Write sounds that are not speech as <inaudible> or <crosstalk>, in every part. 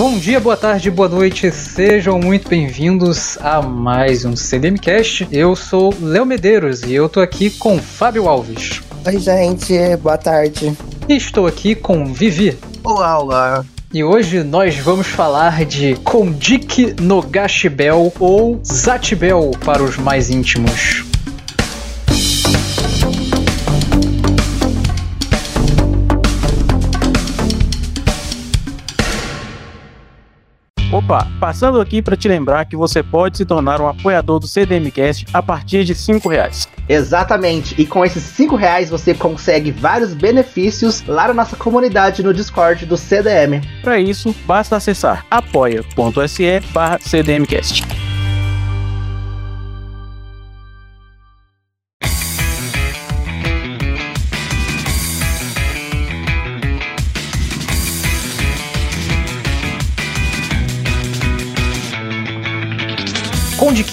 Bom dia, boa tarde, boa noite, sejam muito bem-vindos a mais um CDMcast. Eu sou Léo Medeiros e eu tô aqui com Fábio Alves. Oi, gente, boa tarde. E estou aqui com Vivi. Olá, olá. E hoje nós vamos falar de Kondik no Gashibel ou Zatibel para os mais íntimos. Passando aqui para te lembrar que você pode se tornar um apoiador do CDMcast a partir de cinco reais. Exatamente, e com esses cinco reais você consegue vários benefícios lá na nossa comunidade no Discord do CDM. Para isso, basta acessar apoia.se barra CDMcast.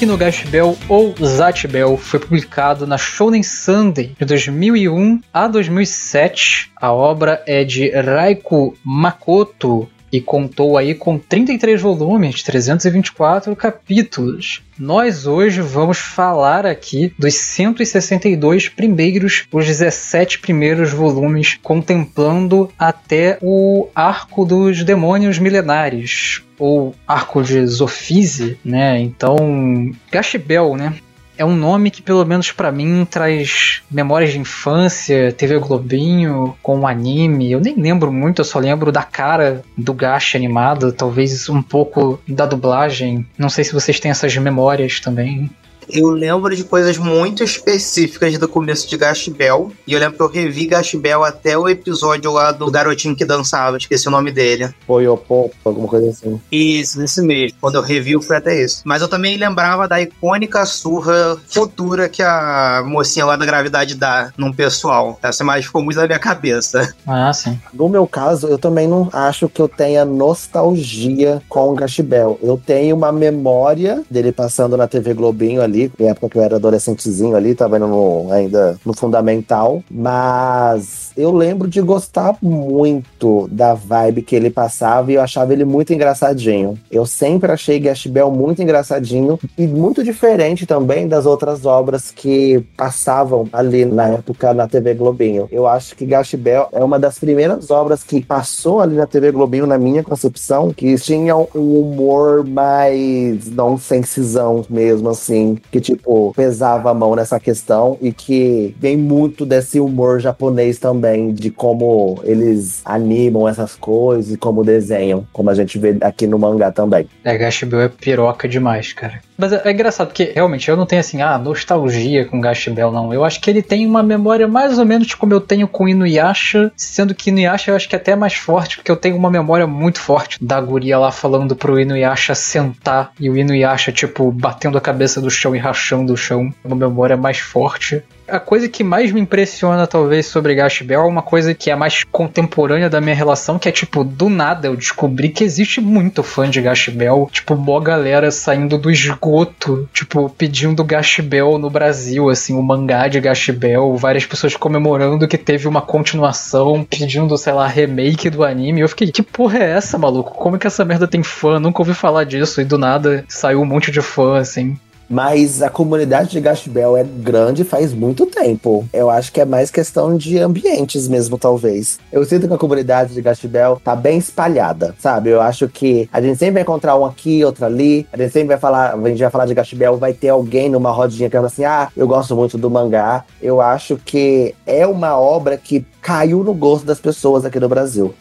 No Gashbel ou Zatbel foi publicado na Shonen Sunday de 2001 a 2007. A obra é de Raiko Makoto e contou aí com 33 volumes, 324 capítulos. Nós hoje vamos falar aqui dos 162 primeiros, os 17 primeiros volumes, contemplando até o arco dos demônios milenares, ou arco de Zofise, né? Então, Gashbel, né? É um nome que, pelo menos para mim, traz memórias de infância, TV Globinho, com o anime. Eu nem lembro muito, eu só lembro da cara do Gash animado, talvez um pouco da dublagem. Não sei se vocês têm essas memórias também eu lembro de coisas muito específicas do começo de Gash Bell. E eu lembro que eu revi Gash Bell até o episódio lá do garotinho que dançava, esqueci o nome dele. Poyopop, alguma coisa assim. Isso, esse mesmo. Quando eu revi foi até isso. Mas eu também lembrava da icônica surra futura que a mocinha lá da gravidade dá num pessoal. Essa imagem ficou muito na minha cabeça. Ah, sim. No meu caso, eu também não acho que eu tenha nostalgia com o Gash Bell. Eu tenho uma memória dele passando na TV Globinho ali ali, na época que eu era adolescentezinho ali, tava indo no, ainda no fundamental, mas eu lembro de gostar muito da vibe que ele passava e eu achava ele muito engraçadinho. Eu sempre achei Gash Bell muito engraçadinho e muito diferente também das outras obras que passavam ali na época na TV Globinho. Eu acho que Gash Bell é uma das primeiras obras que passou ali na TV Globinho, na minha concepção, que tinha um humor mais nonsensezão mesmo, assim que, tipo, pesava a mão nessa questão e que vem muito desse humor japonês também, de como eles animam essas coisas e como desenham, como a gente vê aqui no mangá também. É, Gashibel é piroca demais, cara. Mas é, é engraçado, porque realmente eu não tenho assim, ah, nostalgia com Gashibel, não. Eu acho que ele tem uma memória mais ou menos como eu tenho com Inuyasha, sendo que Inuyasha eu acho que é até mais forte, porque eu tenho uma memória muito forte da guria lá falando pro Inuyasha sentar e o Inuyasha, tipo, batendo a cabeça do chão e rachando o chão. Uma memória mais forte a coisa que mais me impressiona, talvez, sobre Gash Bell é uma coisa que é mais contemporânea da minha relação, que é tipo, do nada eu descobri que existe muito fã de Gash Bell. Tipo, boa galera saindo do esgoto, tipo, pedindo Gash Bell no Brasil, assim, o mangá de Gash Bell, várias pessoas comemorando que teve uma continuação, pedindo, sei lá, remake do anime. Eu fiquei, que porra é essa, maluco? Como é que essa merda tem fã? Nunca ouvi falar disso. E do nada saiu um monte de fã, assim. Mas a comunidade de Gashbel é grande faz muito tempo. Eu acho que é mais questão de ambientes mesmo, talvez. Eu sinto que a comunidade de Gashbel tá bem espalhada, sabe? Eu acho que a gente sempre vai encontrar um aqui, outro ali. A gente sempre vai falar, a gente vai falar de Gashbel, vai ter alguém numa rodinha que fala assim: ah, eu gosto muito do mangá. Eu acho que é uma obra que caiu no gosto das pessoas aqui no Brasil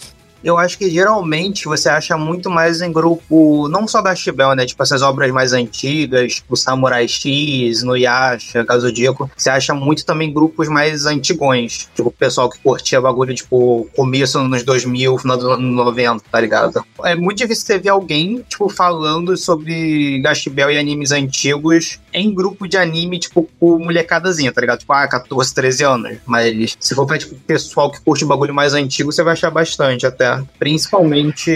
eu acho que geralmente você acha muito mais em grupo, não só da Shibel, né? Tipo essas obras mais antigas, o Samurai X, no Yasha, Zodíaco. Você acha muito também grupos mais antigões. Tipo, o pessoal que curtia bagulho, tipo, começo nos 2000, final dos anos 90, tá ligado? É muito difícil você ver alguém, tipo, falando sobre Gashbel e animes antigos em grupo de anime, tipo, com molecadazinha, tá ligado? Tipo, ah, 14, 13 anos. Mas se for pra, tipo, pessoal que curte bagulho mais antigo, você vai achar bastante até. É. Principalmente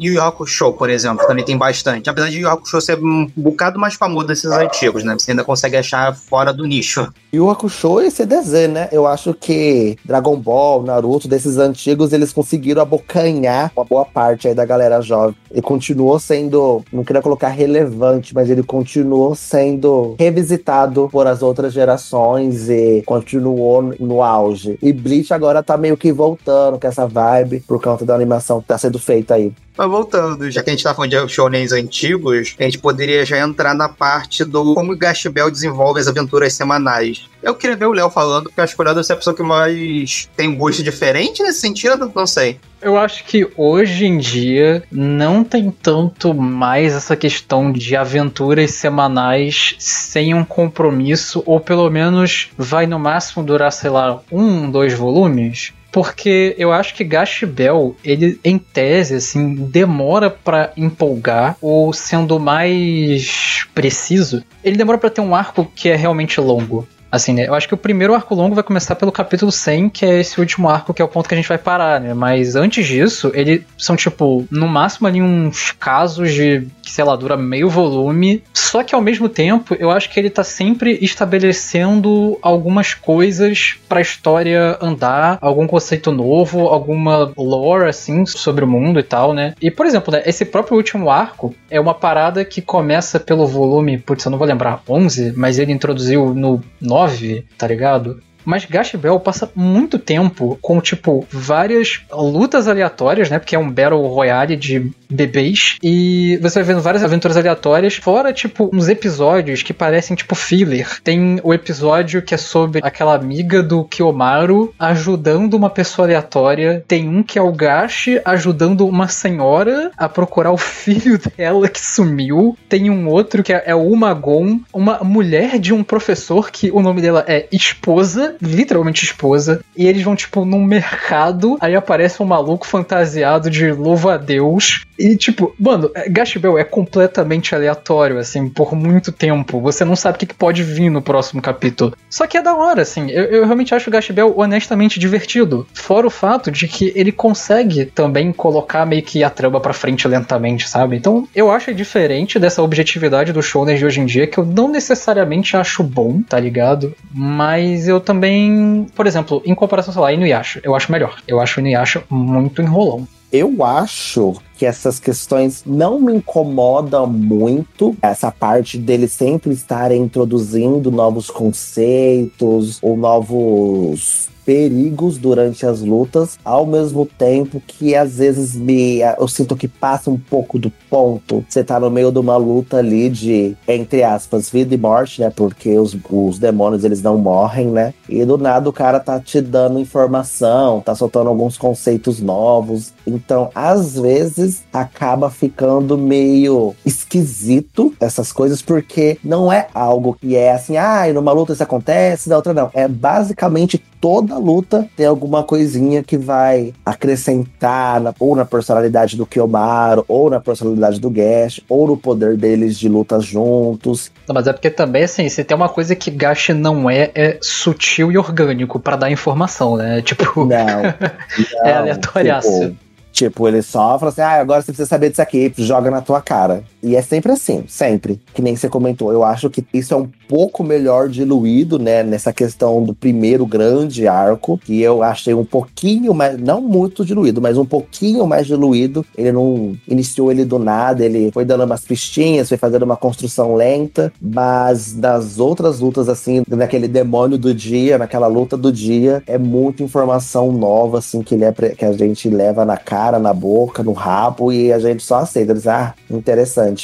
Yu Yu Hakusho, por exemplo, também tem bastante. Apesar de Yu Yu Hakusho ser um bocado mais famoso desses antigos, né? Você ainda consegue achar fora do nicho. O Hakusho e CDZ, né? Eu acho que Dragon Ball, Naruto, desses antigos, eles conseguiram abocanhar uma boa parte aí da galera jovem. E continuou sendo, não queria colocar relevante, mas ele continuou sendo revisitado por as outras gerações e continuou no auge. E Bleach agora tá meio que voltando com essa vibe por conta da animação que tá sendo feita aí. Mas voltando, já que a gente tá falando de shounens antigos, a gente poderia já entrar na parte do como o Gash Bell desenvolve as aventuras semanais. Eu queria ver o Léo falando, porque eu acho que o Léo deve ser a pessoa que mais tem um gosto diferente nesse sentido, não sei. Eu acho que hoje em dia não tem tanto mais essa questão de aventuras semanais sem um compromisso, ou pelo menos vai no máximo durar, sei lá, um, dois volumes porque eu acho que Gash Bell, ele em tese assim, demora para empolgar ou sendo mais preciso, ele demora para ter um arco que é realmente longo. Assim, né? Eu acho que o primeiro arco longo vai começar pelo capítulo 100, que é esse último arco, que é o ponto que a gente vai parar, né? Mas antes disso, eles são, tipo, no máximo ali uns casos de, que sei lá, dura meio volume. Só que ao mesmo tempo, eu acho que ele tá sempre estabelecendo algumas coisas pra história andar, algum conceito novo, alguma lore, assim, sobre o mundo e tal, né? E, por exemplo, né, esse próprio último arco é uma parada que começa pelo volume, putz, eu não vou lembrar, 11, mas ele introduziu no 9 9, tá ligado? Mas Gash Bell passa muito tempo com, tipo, várias lutas aleatórias, né? Porque é um Battle Royale de bebês. E você vai vendo várias aventuras aleatórias, fora, tipo, uns episódios que parecem, tipo, filler. Tem o episódio que é sobre aquela amiga do Kiyomaru ajudando uma pessoa aleatória. Tem um que é o Gash ajudando uma senhora a procurar o <laughs> filho dela que sumiu. Tem um outro que é, é o Umagon, uma mulher de um professor que o nome dela é esposa literalmente esposa, e eles vão, tipo, num mercado, aí aparece um maluco fantasiado de louva a Deus, e, tipo, mano, é, Gash Bell é completamente aleatório, assim, por muito tempo. Você não sabe o que pode vir no próximo capítulo. Só que é da hora, assim. Eu, eu realmente acho o Gash Bell honestamente divertido. Fora o fato de que ele consegue também colocar meio que a trama pra frente lentamente, sabe? Então, eu acho diferente dessa objetividade do shonen de hoje em dia, que eu não necessariamente acho bom, tá ligado? Mas eu também, por exemplo, em comparação, sei lá, Inuyasha, eu acho melhor. Eu acho o Inuyasha muito enrolão. Eu acho que essas questões não me incomodam muito. Essa parte deles sempre estarem introduzindo novos conceitos ou novos perigos durante as lutas, ao mesmo tempo que às vezes me eu sinto que passa um pouco do ponto. Você tá no meio de uma luta ali de, entre aspas, vida e morte, né? Porque os, os demônios eles não morrem, né? E do nada o cara tá te dando informação, tá soltando alguns conceitos novos. Então, às vezes, acaba ficando meio esquisito essas coisas, porque não é algo que é assim, ah, numa luta isso acontece, na outra não. É basicamente toda luta tem alguma coisinha que vai acrescentar na, ou na personalidade do Kiyomaru, ou na personalidade do Gash, ou no poder deles de luta juntos. Não, mas é porque também, assim, se tem uma coisa que Gash não é, é sutil e orgânico para dar informação, né? <laughs> Tipo, não, <laughs> é não é aleatoriaço. Tipo, Tipo, ele só fala assim: ah, agora você precisa saber disso aqui, joga na tua cara. E é sempre assim, sempre. Que nem você comentou. Eu acho que isso é um pouco melhor diluído, né? Nessa questão do primeiro grande arco, que eu achei um pouquinho mais, não muito diluído, mas um pouquinho mais diluído. Ele não iniciou ele do nada, ele foi dando umas pistinhas, foi fazendo uma construção lenta, mas das outras lutas, assim, naquele demônio do dia, naquela luta do dia, é muita informação nova, assim, que, ele é, que a gente leva na cara na boca, no rabo, e a gente só aceita. Diz, ah, interessante.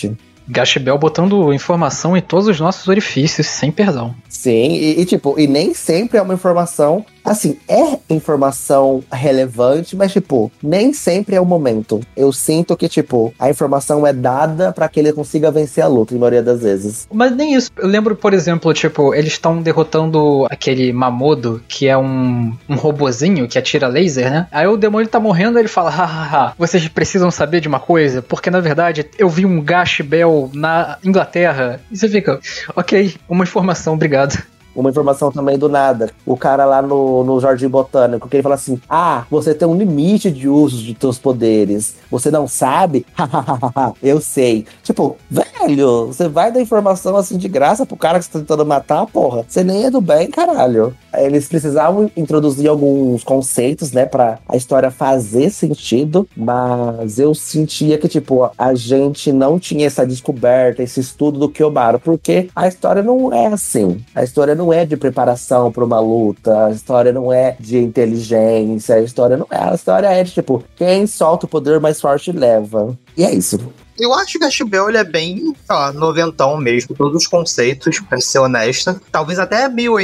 Gashbel botando informação em todos os nossos orifícios, sem perdão. Sim, e, e, tipo, e nem sempre é uma informação Assim, é informação relevante, mas, tipo, nem sempre é o momento. Eu sinto que, tipo, a informação é dada para que ele consiga vencer a luta, em maioria das vezes. Mas nem isso. Eu lembro, por exemplo, tipo, eles estão derrotando aquele Mamodo, que é um, um robozinho que atira laser, né? Aí o demônio tá morrendo ele fala: hahaha, vocês precisam saber de uma coisa? Porque na verdade eu vi um Gash Bell na Inglaterra. E você fica, ok, uma informação, obrigado. Uma informação também do nada. O cara lá no, no Jardim Botânico, que ele fala assim: Ah, você tem um limite de uso de teus poderes. Você não sabe? <laughs> Eu sei. Tipo, velho, você vai dar informação assim de graça pro cara que você tá tentando matar, porra. Você nem é do bem, caralho. Eles precisavam introduzir alguns conceitos, né, pra a história fazer sentido, mas eu sentia que, tipo, a gente não tinha essa descoberta, esse estudo do Kyomaru, porque a história não é assim. A história não é de preparação para uma luta, a história não é de inteligência, a história não é. A história é de, tipo, quem solta o poder mais forte leva. E é isso. Eu acho que a Chibel é bem, sei lá, noventão mesmo, todos os conceitos, pra ser honesta. Talvez até meio,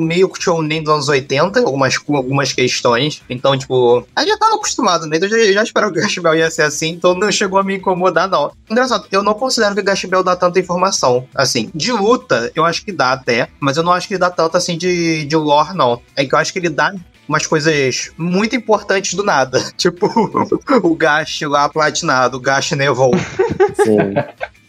meio shounen dos anos 80, algumas, algumas questões. Então, tipo, a já tava acostumado, né? Então eu já, já esperava que o Gashbel ia ser assim, então não chegou a me incomodar, não. Engraçado, eu não considero que o Gashbel dá tanta informação. Assim, de luta, eu acho que dá até, mas eu não acho que ele dá tanto assim de, de lore, não. É que eu acho que ele dá umas coisas muito importantes do nada. <laughs> Tipo, o Gash lá platinado, o Gash nevou. <laughs> Sim.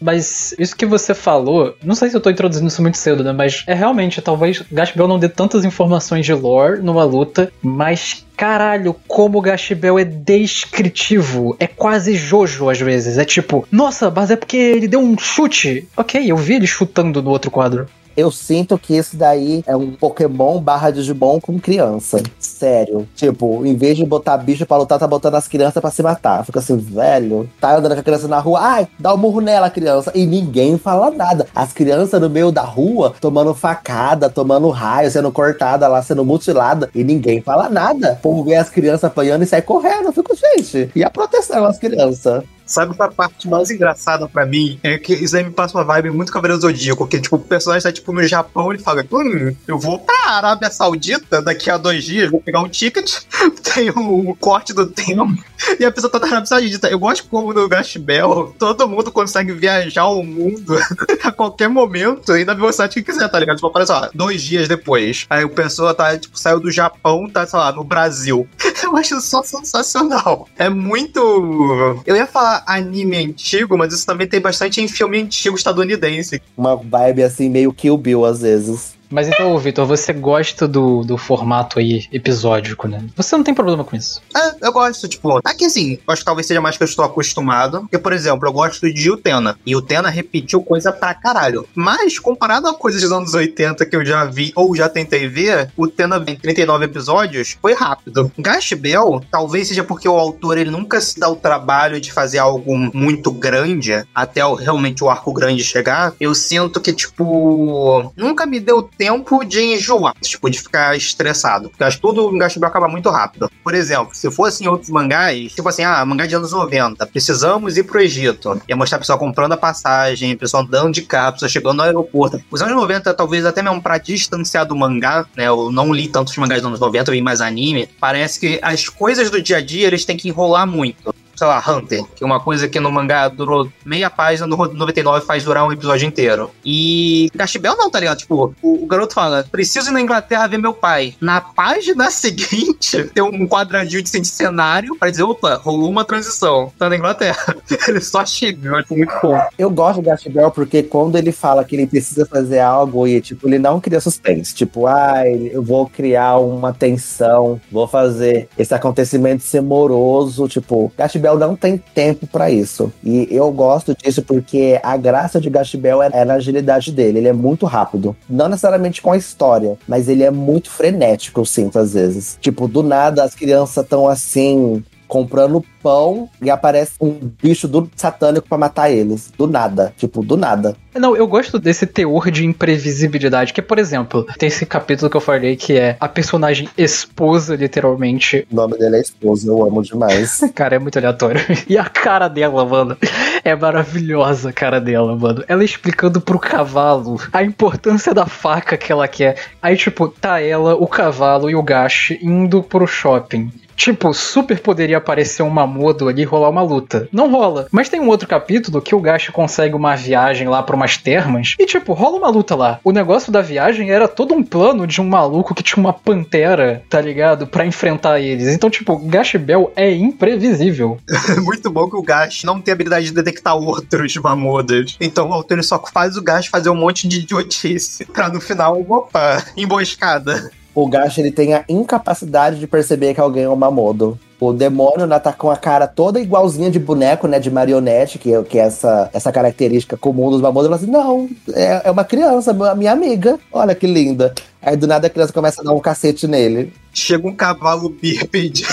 Mas isso que você falou, não sei se eu tô introduzindo isso muito cedo, né? Mas é realmente, talvez Gash Bell não dê tantas informações de lore numa luta, mas caralho, como o Gash Bell é descritivo. É quase Jojo às vezes. É tipo, nossa, mas é porque ele deu um chute. Ok, eu vi ele chutando no outro quadro. Eu sinto que esse daí é um Pokémon barra Digimon com criança. Sério. Tipo, em vez de botar bicho pra lutar, tá botando as crianças pra se matar. Fica assim, velho. Tá andando com a criança na rua. Ai, dá um murro nela, criança. E ninguém fala nada. As crianças no meio da rua tomando facada, tomando raio, sendo cortada lá, sendo mutilada. E ninguém fala nada. O povo vê as crianças apanhando e sai correndo. Eu fico, gente. E a proteção às crianças? Sabe a parte mais engraçada pra mim? É que isso aí me passa uma vibe muito Cavaleiro Zodíaco, porque, tipo, o personagem tá, tipo, no Japão, ele fala, hum, eu vou pra Arábia Saudita daqui a dois dias, vou pegar um ticket, <laughs> tem o um corte do tempo, e a pessoa tá na Arábia Saudita. Eu gosto como no Gash Bell, todo mundo consegue viajar o mundo <laughs> a qualquer momento e na velocidade que quiser, tá ligado? Tipo, olha só, dois dias depois. Aí a pessoa tá, tipo, saiu do Japão, tá, sei lá, no Brasil. Eu acho só sensacional. É muito. Eu ia falar anime antigo, mas isso também tem bastante em filme antigo estadunidense. Uma vibe assim, meio Kill Bill às vezes. Mas então, Vitor, você gosta do, do formato aí episódico, né? Você não tem problema com isso? É, eu gosto, tipo, aqui assim, acho que talvez seja mais que eu estou acostumado. Porque, por exemplo, eu gosto de Utena. E Utena repetiu coisa pra caralho. Mas, comparado a coisas dos anos 80 que eu já vi ou já tentei ver, Utena em 39 episódios foi rápido. Gash Bell, talvez seja porque o autor ele nunca se dá o trabalho de fazer algo muito grande até o, realmente o arco grande chegar. Eu sinto que, tipo, nunca me deu tempo de enjoar, tipo, de ficar estressado. Porque acho que tudo em Gastibu acaba muito rápido. Por exemplo, se fosse em outros mangás, tipo assim, ah, mangá de anos 90, precisamos ir pro Egito. Ia mostrar a pessoa comprando a passagem, a pessoa andando de cápsula, chegando no aeroporto. Os anos 90, talvez até mesmo pra distanciar do mangá, né? Eu não li tantos mangás dos anos 90, eu vi mais anime. Parece que as coisas do dia a dia eles têm que enrolar muito sei lá, Hunter, que é uma coisa que no mangá durou meia página, no 99 faz durar um episódio inteiro. E Gashbel não, tá ligado? Tipo, o, o, garoto fala: preciso ir na Inglaterra ver meu pai. Na página <laughs> seguinte, tem um quadradinho de cenário para dizer: opa, rolou uma transição. Tá na Inglaterra. <laughs> ele só chega, eu acho muito bom. Eu gosto do Gashbel porque quando ele fala que ele precisa fazer algo e, tipo, ele não cria suspense. Tipo, ah, eu vou criar uma tensão, vou fazer esse acontecimento ser moroso. Tipo, Bell não tem tempo para isso. E eu gosto disso porque a graça de Gash Bell é, é na agilidade dele. Ele é muito rápido. Não necessariamente com a história, mas ele é muito frenético, eu sinto, às vezes. Tipo, do nada as crianças estão assim, comprando pão e aparece um bicho do satânico para matar eles. Do nada. Tipo, do nada. Não, eu gosto desse teor de imprevisibilidade. Que, por exemplo, tem esse capítulo que eu falei que é a personagem esposa, literalmente. O nome dele é esposa, eu amo demais. <laughs> cara, é muito aleatório. E a cara dela, mano, é maravilhosa a cara dela, mano. Ela explicando pro cavalo a importância da faca que ela quer. Aí, tipo, tá ela, o cavalo e o Gash indo pro shopping. Tipo, super poderia aparecer uma Mamodo ali rolar uma luta. Não rola. Mas tem um outro capítulo que o Gash consegue uma viagem lá pra umas termas e, tipo, rola uma luta lá. O negócio da viagem era todo um plano de um maluco que tinha uma pantera, tá ligado? Pra enfrentar eles. Então, tipo, Gash Bell é imprevisível. <laughs> Muito bom que o Gash não tem habilidade de detectar outros Mamodas. Então o autor só faz o Gash fazer um monte de idiotice pra no final, opa, emboscada. O Gash ele tem a incapacidade de perceber que alguém é um Mamodo. O demônio né, tá com a cara toda igualzinha de boneco, né? De marionete, que, que é essa, essa característica comum dos Mamodos. Fala assim: não, é, é uma criança, minha amiga. Olha que linda. Aí do nada a criança começa a dar um cacete nele. Chega um cavalo bípede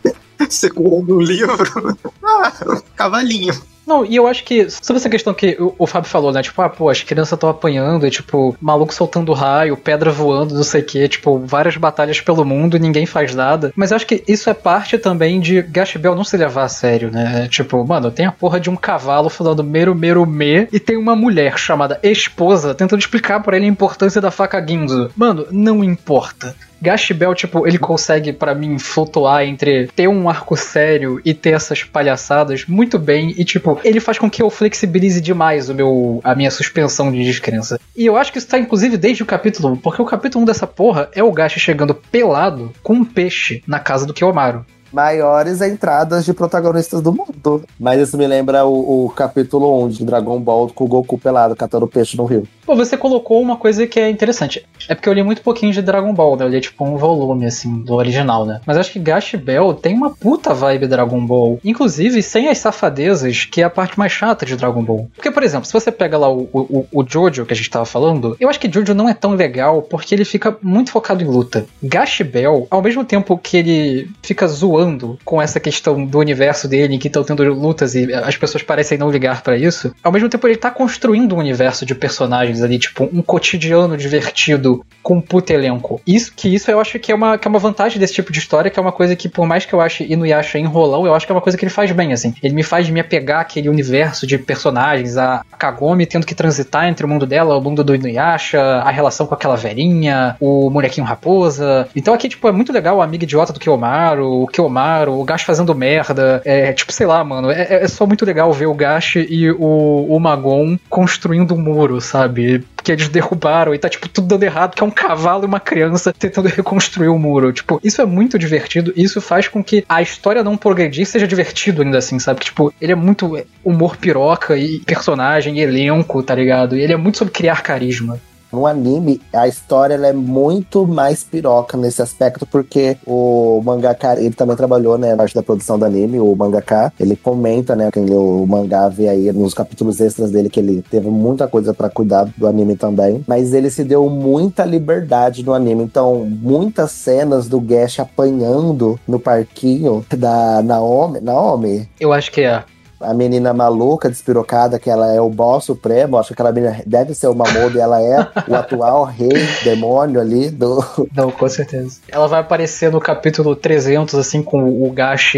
<laughs> segurando o livro. <laughs> Ah, cavalinho. Não, e eu acho que, sobre essa questão que o, o Fábio falou, né? Tipo, ah, pô, as crianças estão apanhando, e, tipo, maluco soltando raio, pedra voando, não sei o quê, tipo, várias batalhas pelo mundo, ninguém faz nada. Mas eu acho que isso é parte também de Gash Bell não se levar a sério, né? Tipo, mano, tem a porra de um cavalo falando meru meru me, e tem uma mulher chamada esposa tentando explicar para ele a importância da faca Ginzo. Mano, não importa. Gash Bell, tipo, ele consegue para mim flutuar entre ter um arco sério e ter essas palhaçadas muito bem e tipo, ele faz com que eu flexibilize demais o meu a minha suspensão de descrença. E eu acho que isso tá inclusive desde o capítulo 1, porque o capítulo 1 dessa porra é o Gash chegando pelado com um peixe na casa do Kiyomaru maiores entradas de protagonistas do mundo. Mas isso me lembra o, o, capítulo 1 de Dragon Ball com o Goku pelado catando peixe no rio. Pô, você colocou uma coisa que é interessante. É porque eu li muito pouquinho de Dragon Ball, né? Eu li tipo um volume, assim, do original, né? Mas acho que Gash Bell tem uma puta vibe Dragon Ball. Inclusive, sem as safadezas, que é a parte mais chata de Dragon Ball. Porque, por exemplo, se você pega lá o, o, o Jojo que a gente tava falando, eu acho que Jojo não é tão legal porque ele fica muito focado em luta. Gash Bell, ao mesmo tempo que ele fica zoando com essa questão do universo dele, que estão tendo lutas e as pessoas parecem não ligar para isso, ao mesmo tempo ele tá construindo um universo de personagens ali, tipo, um cotidiano divertido com um puto elenco. Isso, que isso eu acho que é, uma, que é uma vantagem desse tipo de história, que é uma coisa que, por mais que eu ache Inuyasha enrolão, eu acho que é uma coisa que ele faz bem, assim. Ele me faz me apegar àquele universo de personagens, a Kagome tendo que transitar entre o mundo dela, o mundo do Inuyasha, a relação com aquela velhinha, o molequinho raposa. Então aqui, tipo, é muito legal o amigo idiota do Kiyomaru, o Kiyomaru, o Gash fazendo merda. É, tipo, sei lá, mano, é, é só muito legal ver o Gash e o, o Magon construindo um muro, sabe? que eles derrubaram e tá, tipo, tudo dando errado, que é um cavalo e uma criança tentando <laughs> reconstruir o muro. Tipo, isso é muito divertido e isso faz com que a história não progredir seja divertido ainda assim, sabe? Que, tipo, ele é muito humor piroca e personagem e elenco, tá ligado? E ele é muito sobre criar carisma. No anime, a história é muito mais piroca nesse aspecto, porque o mangaka, ele também trabalhou, né, parte da produção do anime, o mangaka, ele comenta, né, quem leu o mangá vê aí nos capítulos extras dele que ele teve muita coisa para cuidar do anime também, mas ele se deu muita liberdade no anime, então muitas cenas do Gash apanhando no parquinho da Naomi, Naomi? Eu acho que é a menina maluca, despirocada, que ela é o boss supremo. Acho que aquela menina deve ser uma Mamodo e ela é o atual rei demônio ali do. <laughs> Não, com certeza. Ela vai aparecer no capítulo 300, assim, com o Gash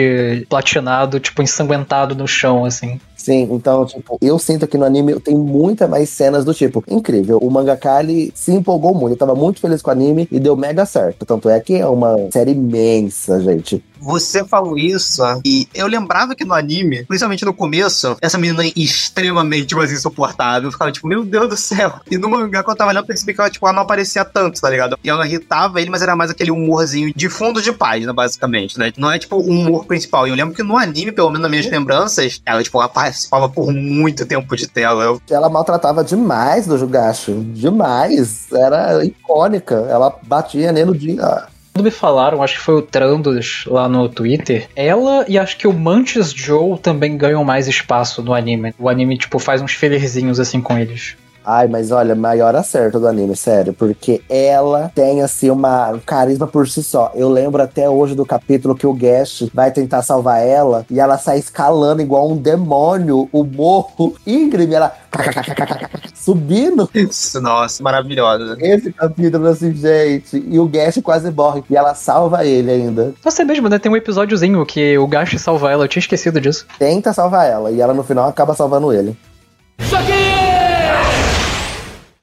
platinado, tipo, ensanguentado no chão, assim. Sim, então, tipo, eu sinto que no anime tem muita mais cenas do tipo, incrível. O mangaka, ele se empolgou muito, eu tava muito feliz com o anime e deu mega certo. Tanto é que é uma série imensa, gente. Você falou isso e eu lembrava que no anime, principalmente no começo, essa menina extremamente mais insuportável. Eu ficava tipo, meu Deus do céu. E no mangá, quando eu tava olhando, eu percebi que ela, tipo, ela não aparecia tanto, tá ligado? E ela irritava ele, mas era mais aquele humorzinho de fundo de página, basicamente, né? Não é tipo o humor principal. E eu lembro que no anime, pelo menos nas minhas lembranças, ela, tipo, ela participava por muito tempo de tela. Ela maltratava demais do Jugacho. Demais. Era icônica. Ela batia nele no dia. Me falaram, acho que foi o Trandos lá no Twitter, ela e acho que o Mantis Joe também ganham mais espaço no anime. O anime, tipo, faz uns fillerzinhos assim com eles. Ai, mas olha, maior acerto do anime, sério, porque ela tem, assim, uma, um carisma por si só. Eu lembro até hoje do capítulo que o Guest vai tentar salvar ela e ela sai escalando igual um demônio, o morro íngreme, ela subindo. Isso, nossa, maravilhosa. Esse capítulo, assim, gente, e o Guest quase morre, e ela salva ele ainda. Você mesmo, né? Tem um episódiozinho que o Guest salva ela, eu tinha esquecido disso. Tenta salvar ela, e ela no final acaba salvando ele.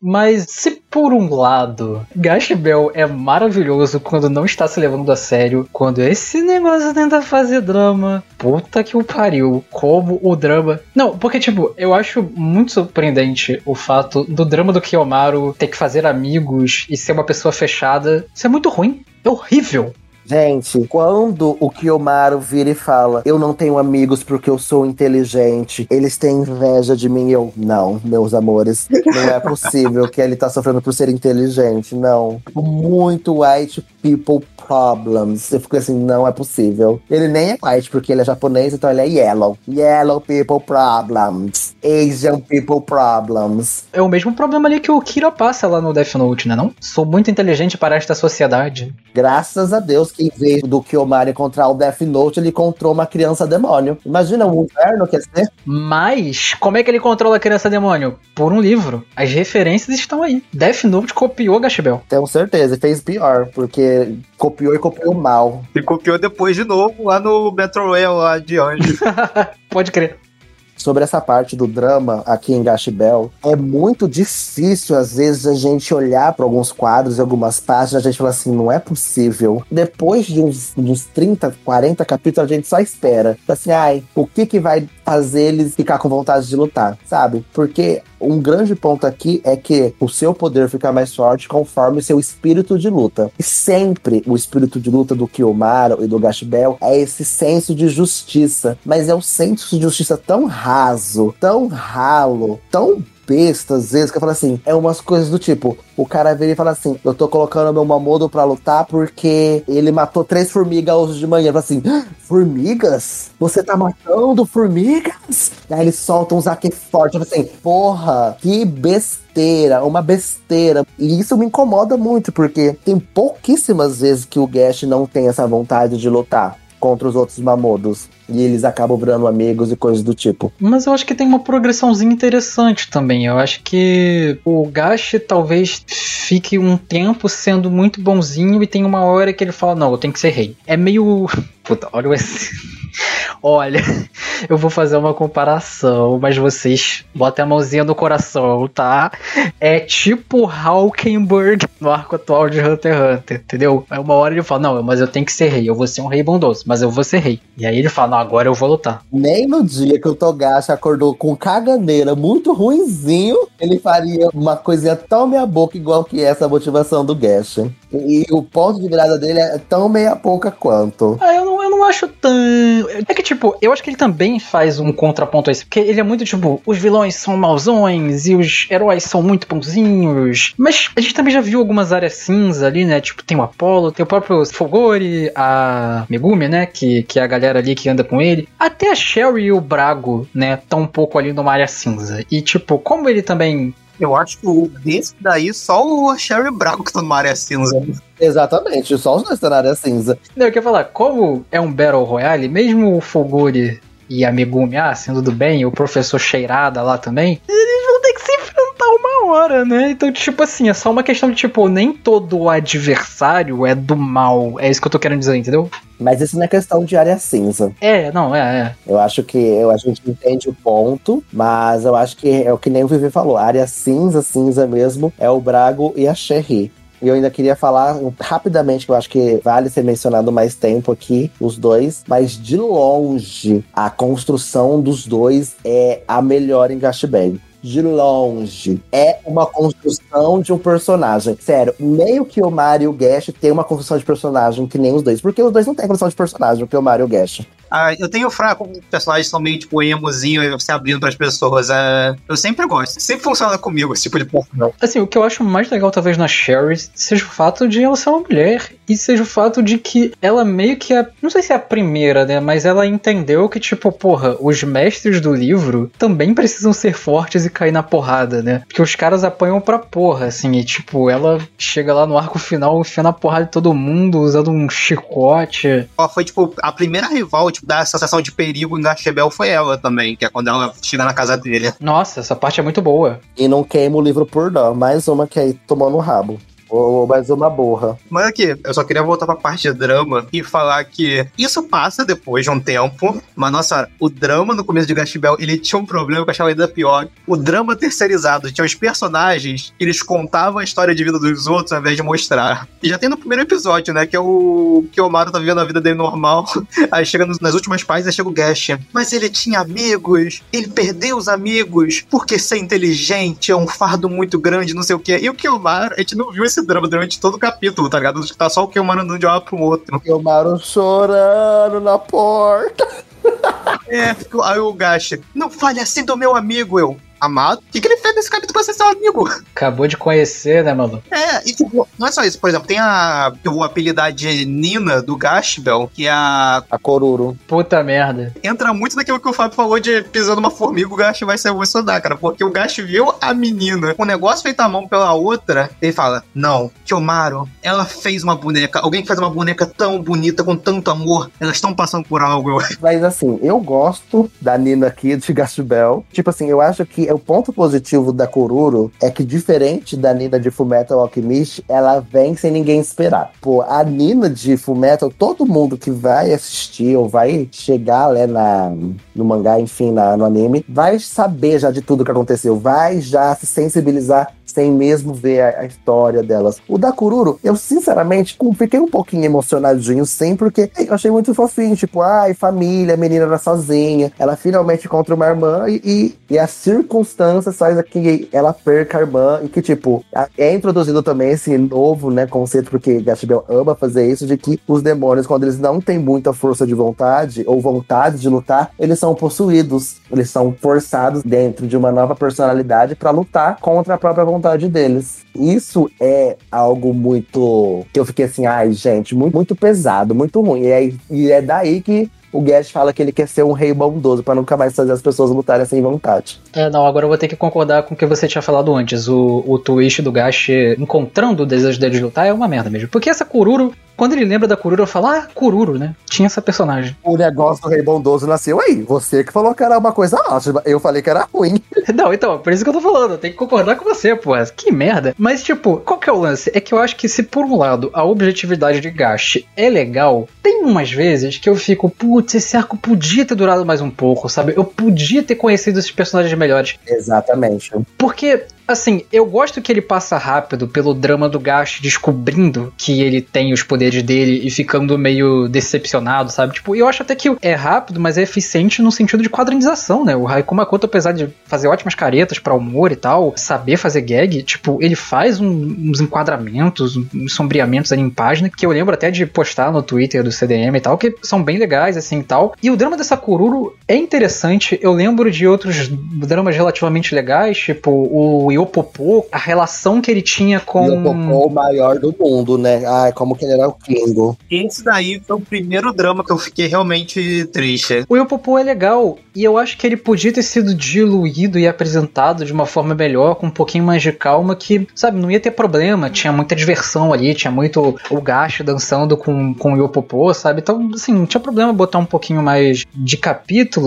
Mas se por um lado, Gash Bell é maravilhoso quando não está se levando a sério. Quando esse negócio tenta fazer drama, puta que o pariu. Como o drama. Não, porque, tipo, eu acho muito surpreendente o fato do drama do Kiyomaru ter que fazer amigos e ser uma pessoa fechada. Isso é muito ruim. É horrível. Gente, quando o Kiyomaru vira e fala, eu não tenho amigos porque eu sou inteligente, eles têm inveja de mim, eu, não, meus amores, não é possível que ele tá sofrendo por ser inteligente, não. Muito white people problems. Eu fico assim, não é possível. Ele nem é white porque ele é japonês, então ele é yellow. Yellow people problems. Asian people problems. É o mesmo problema ali que o Kira passa lá no Death Note, né não? Sou muito inteligente para esta sociedade. Graças a Deus que em vez do Kiyomari encontrar o Death Note, ele encontrou uma criança demônio. Imagina o inferno que é ser. Mas, como é que ele controla a criança demônio? Por um livro. As referências estão aí. Death Note copiou Gashbel. Tenho certeza, e fez pior, porque copiou e copiou mal. E copiou depois de novo lá no Battle Royale lá de anjo. <laughs> Pode crer. Sobre essa parte do drama aqui em Gashbel, é muito difícil, às vezes, a gente olhar para alguns quadros e algumas páginas, a gente fala assim, não é possível. Depois de uns, uns 30, 40 capítulos, a gente só espera. Assim, ai, o que que vai fazer eles ficar com vontade de lutar, sabe? Porque um grande ponto aqui é que o seu poder fica mais forte conforme seu espírito de luta. E sempre o espírito de luta do Kiyomaru e do Gashbel é esse senso de justiça. Mas é um senso de justiça tão raso, tão ralo, tão besta, às vezes, que eu falo assim, é umas coisas do tipo, o cara vira e fala assim, eu tô colocando meu Mamodo pra lutar porque ele matou três formigas hoje de manhã. Eu falo assim, "Ah, formigas? Você tá matando formigas? Aí ele solta um zaque forte, eu falo assim, porra, que besteira, uma besteira. E isso me incomoda muito, porque tem pouquíssimas vezes que o Gash não tem essa vontade de lutar contra os outros Mamodos. E eles acabam virando amigos e coisas do tipo. Mas eu acho que tem uma progressãozinha interessante também. Eu acho que o Gash talvez fique um tempo sendo muito bonzinho e tem uma hora que ele fala: Não, eu tenho que ser rei. É meio. <laughs> Puta, olha esse. Olha, <laughs> eu vou fazer uma comparação, mas vocês botem a mãozinha no coração, tá? É tipo Hawkenberg no arco atual de Hunter x Hunter, entendeu? Aí uma hora ele fala, não, mas eu tenho que ser rei, eu vou ser um rei bondoso, mas eu vou ser rei. E aí ele fala, não, agora eu vou lutar. Nem no dia que o Togashi acordou com caganeira muito ruinzinho, ele faria uma coisinha tão meia boca igual que essa motivação do Gash. E o ponto de virada dele é tão meia boca quanto. Ah, eu acho tão. É que, tipo, eu acho que ele também faz um contraponto a isso. Porque ele é muito, tipo, os vilões são mauzões e os heróis são muito bonzinhos. Mas a gente também já viu algumas áreas cinza ali, né? Tipo, tem o Apollo, tem o próprio Fogori, a Megumi, né? Que, que é a galera ali que anda com ele. Até a Sherry e o Brago, né? Estão um pouco ali numa área cinza. E, tipo, como ele também Eu acho que o desse daí, só o Sherry Brago que tá numa área cinza. Exatamente, só os dois estão na área cinza. Não, eu queria falar, como é um Battle Royale, mesmo o Foguri e a Megumi, ah, sendo do bem, e o professor Cheirada lá também, eles enfrentar uma hora, né? Então, tipo assim, é só uma questão de, tipo, nem todo adversário é do mal. É isso que eu tô querendo dizer, entendeu? Mas isso não é questão de área cinza. É, não, é, é. Eu acho que eu, a gente entende o ponto, mas eu acho que é o que nem o Vivi falou. A área cinza, cinza mesmo, é o Brago e a Sherry. E eu ainda queria falar rapidamente, que eu acho que vale ser mencionado mais tempo aqui, os dois, mas de longe, a construção dos dois é a melhor em Gashbang. De longe. É uma construção de um personagem. Sério, meio que o Mario e o Gash tem uma construção de personagem que nem os dois. Porque os dois não têm construção de personagem, o que o Mario e o Gash. Ah, eu tenho fraco com personagens que são meio tipo emozinho e se abrindo pras pessoas. É, eu sempre gosto. Sempre funciona comigo esse tipo de porra. Assim, o que eu acho mais legal, talvez, na Sherry seja o fato de ela ser uma mulher. E seja o fato de que ela meio que é. Não sei se é a primeira, né? Mas ela entendeu que, tipo, porra, os mestres do livro também precisam ser fortes e cair na porrada, né? Porque os caras apanham pra porra, assim. E, tipo, ela chega lá no arco final, enfiando a porrada de todo mundo, usando um chicote. Ela foi, tipo, a primeira rival, tipo, da sensação de perigo em Gashebel foi ela também, que é quando ela chega na casa dele. Nossa, essa parte é muito boa. E não queima o livro por dó. Mais uma que aí tomou no rabo. Ou mais uma borra. Mas aqui, eu só queria voltar pra parte de drama e falar que isso passa depois de um tempo. Mas, nossa, o drama no começo de Gastibel, ele tinha um problema que eu achava ainda pior. O drama terceirizado. Tinha os personagens, eles contavam a história de vida dos outros ao invés de mostrar. E já tem no primeiro episódio, né? Que é o que o Maru tá vivendo a vida dele normal. <laughs> Aí chega nas últimas páginas, chega o Gash. Mas ele tinha amigos, ele perdeu os amigos, porque ser inteligente é um fardo muito grande, não sei o quê. E o Kiyomaru, a gente não viu esse drama durante todo o capítulo, tá ligado? Tá só o Kiyomaru andando de um lado pro outro. O Kiyomaru chorando na porta. É, aí o Gash, não fale assim do meu amigo, eu amado. O que, que ele fez nesse capítulo pra ser seu amigo? Acabou de conhecer, né, mano? É, e tipo, não é só isso. Por exemplo, tem a. O apelidade de Nina do Gashbel, que é a. A Coruro. Puta merda. Entra muito naquilo que o Fábio falou de pisando uma formiga, o Gash vai se emocionar, cara. Porque o Gash viu a menina, o negócio feito à mão pela outra, ele fala: Não, Kiyomaru, ela fez uma boneca. Alguém que faz uma boneca tão bonita, com tanto amor, elas estão passando por algo. Mas assim, eu gosto da Nina aqui de Gashbel. Tipo assim, eu acho que o ponto positivo da Kururo é que, diferente da Nina de Fullmetal Alchemist, ela vem sem ninguém esperar. Pô, a Nina de Fullmetal, todo mundo que vai assistir ou vai chegar né, na, no mangá, enfim, na, no anime, vai saber já de tudo que aconteceu, vai já se sensibilizar sem mesmo ver a, a, história delas. O da Kururo, eu sinceramente fiquei um pouquinho emocionadinho sim, porque eu achei muito fofinho, tipo, ai, família, a menina era sozinha, ela finalmente encontra uma irmã e, e, e as circunstâncias faz que ela perca a irmã e que, tipo, é introduzido também esse novo, né, conceito, porque Gashbel ama fazer isso, de que os demônios, quando eles não têm muita força de vontade ou vontade de lutar, eles são possuídos, eles são forçados dentro de uma nova personalidade para lutar contra a própria vontade vontade deles. Isso é algo muito. que eu fiquei assim, ai, gente, muito, muito pesado, muito ruim. E é, e é daí que o Gash fala que ele quer ser um rei bondoso para nunca mais fazer as pessoas lutarem sem vontade. É, não, agora eu vou ter que concordar com o que você tinha falado antes. O, o twist do Gash encontrando o desejo dele de lutar é uma merda mesmo. Porque essa Kururo quando ele lembra da Kururo, eu falo, ah, Kururo, né? Tinha essa personagem. O negócio do Rei Bondoso nasceu aí. Você que falou que era uma coisa ótima. Eu falei que era ruim. <laughs> Não, então, por isso que eu tô falando. Eu tenho que concordar com você, pô. Que merda. Mas, tipo, qual que é o lance? É que eu acho que se, por um lado, a objetividade de Gash é legal, tem umas vezes que eu fico, putz, esse arco podia ter durado mais um pouco, sabe? Eu podia ter conhecido esses personagens melhores. Exatamente. Porque Assim, eu gosto que ele passa rápido pelo drama do Gash descobrindo que ele tem os poderes dele e ficando meio decepcionado, sabe? Tipo, eu acho até que é rápido, mas é eficiente no sentido de quadrinização, né? O Raikou Makoto, apesar de fazer ótimas caretas para humor e tal, saber fazer gag, tipo, ele faz um, uns enquadramentos, uns sombreamentos ali em página, que eu lembro até de postar no Twitter do CDM e tal, que são bem legais, assim e tal. E o drama dessa Kururu é interessante, eu lembro de outros dramas relativamente legais, tipo o Yopopô, a relação que ele tinha com. Yopopô, o maior do mundo, né? Ai, como que ele era o Kingo. Esse daí foi o primeiro drama que eu fiquei realmente triste. O Yopopô é legal, e eu acho que ele podia ter sido diluído e apresentado de uma forma melhor, com um pouquinho mais de calma, que, sabe, não ia ter problema. Tinha muita diversão ali, tinha muito o Gash dançando com, com o Yopopô, sabe? Então, assim, não tinha problema botar um pouquinho mais de capítulo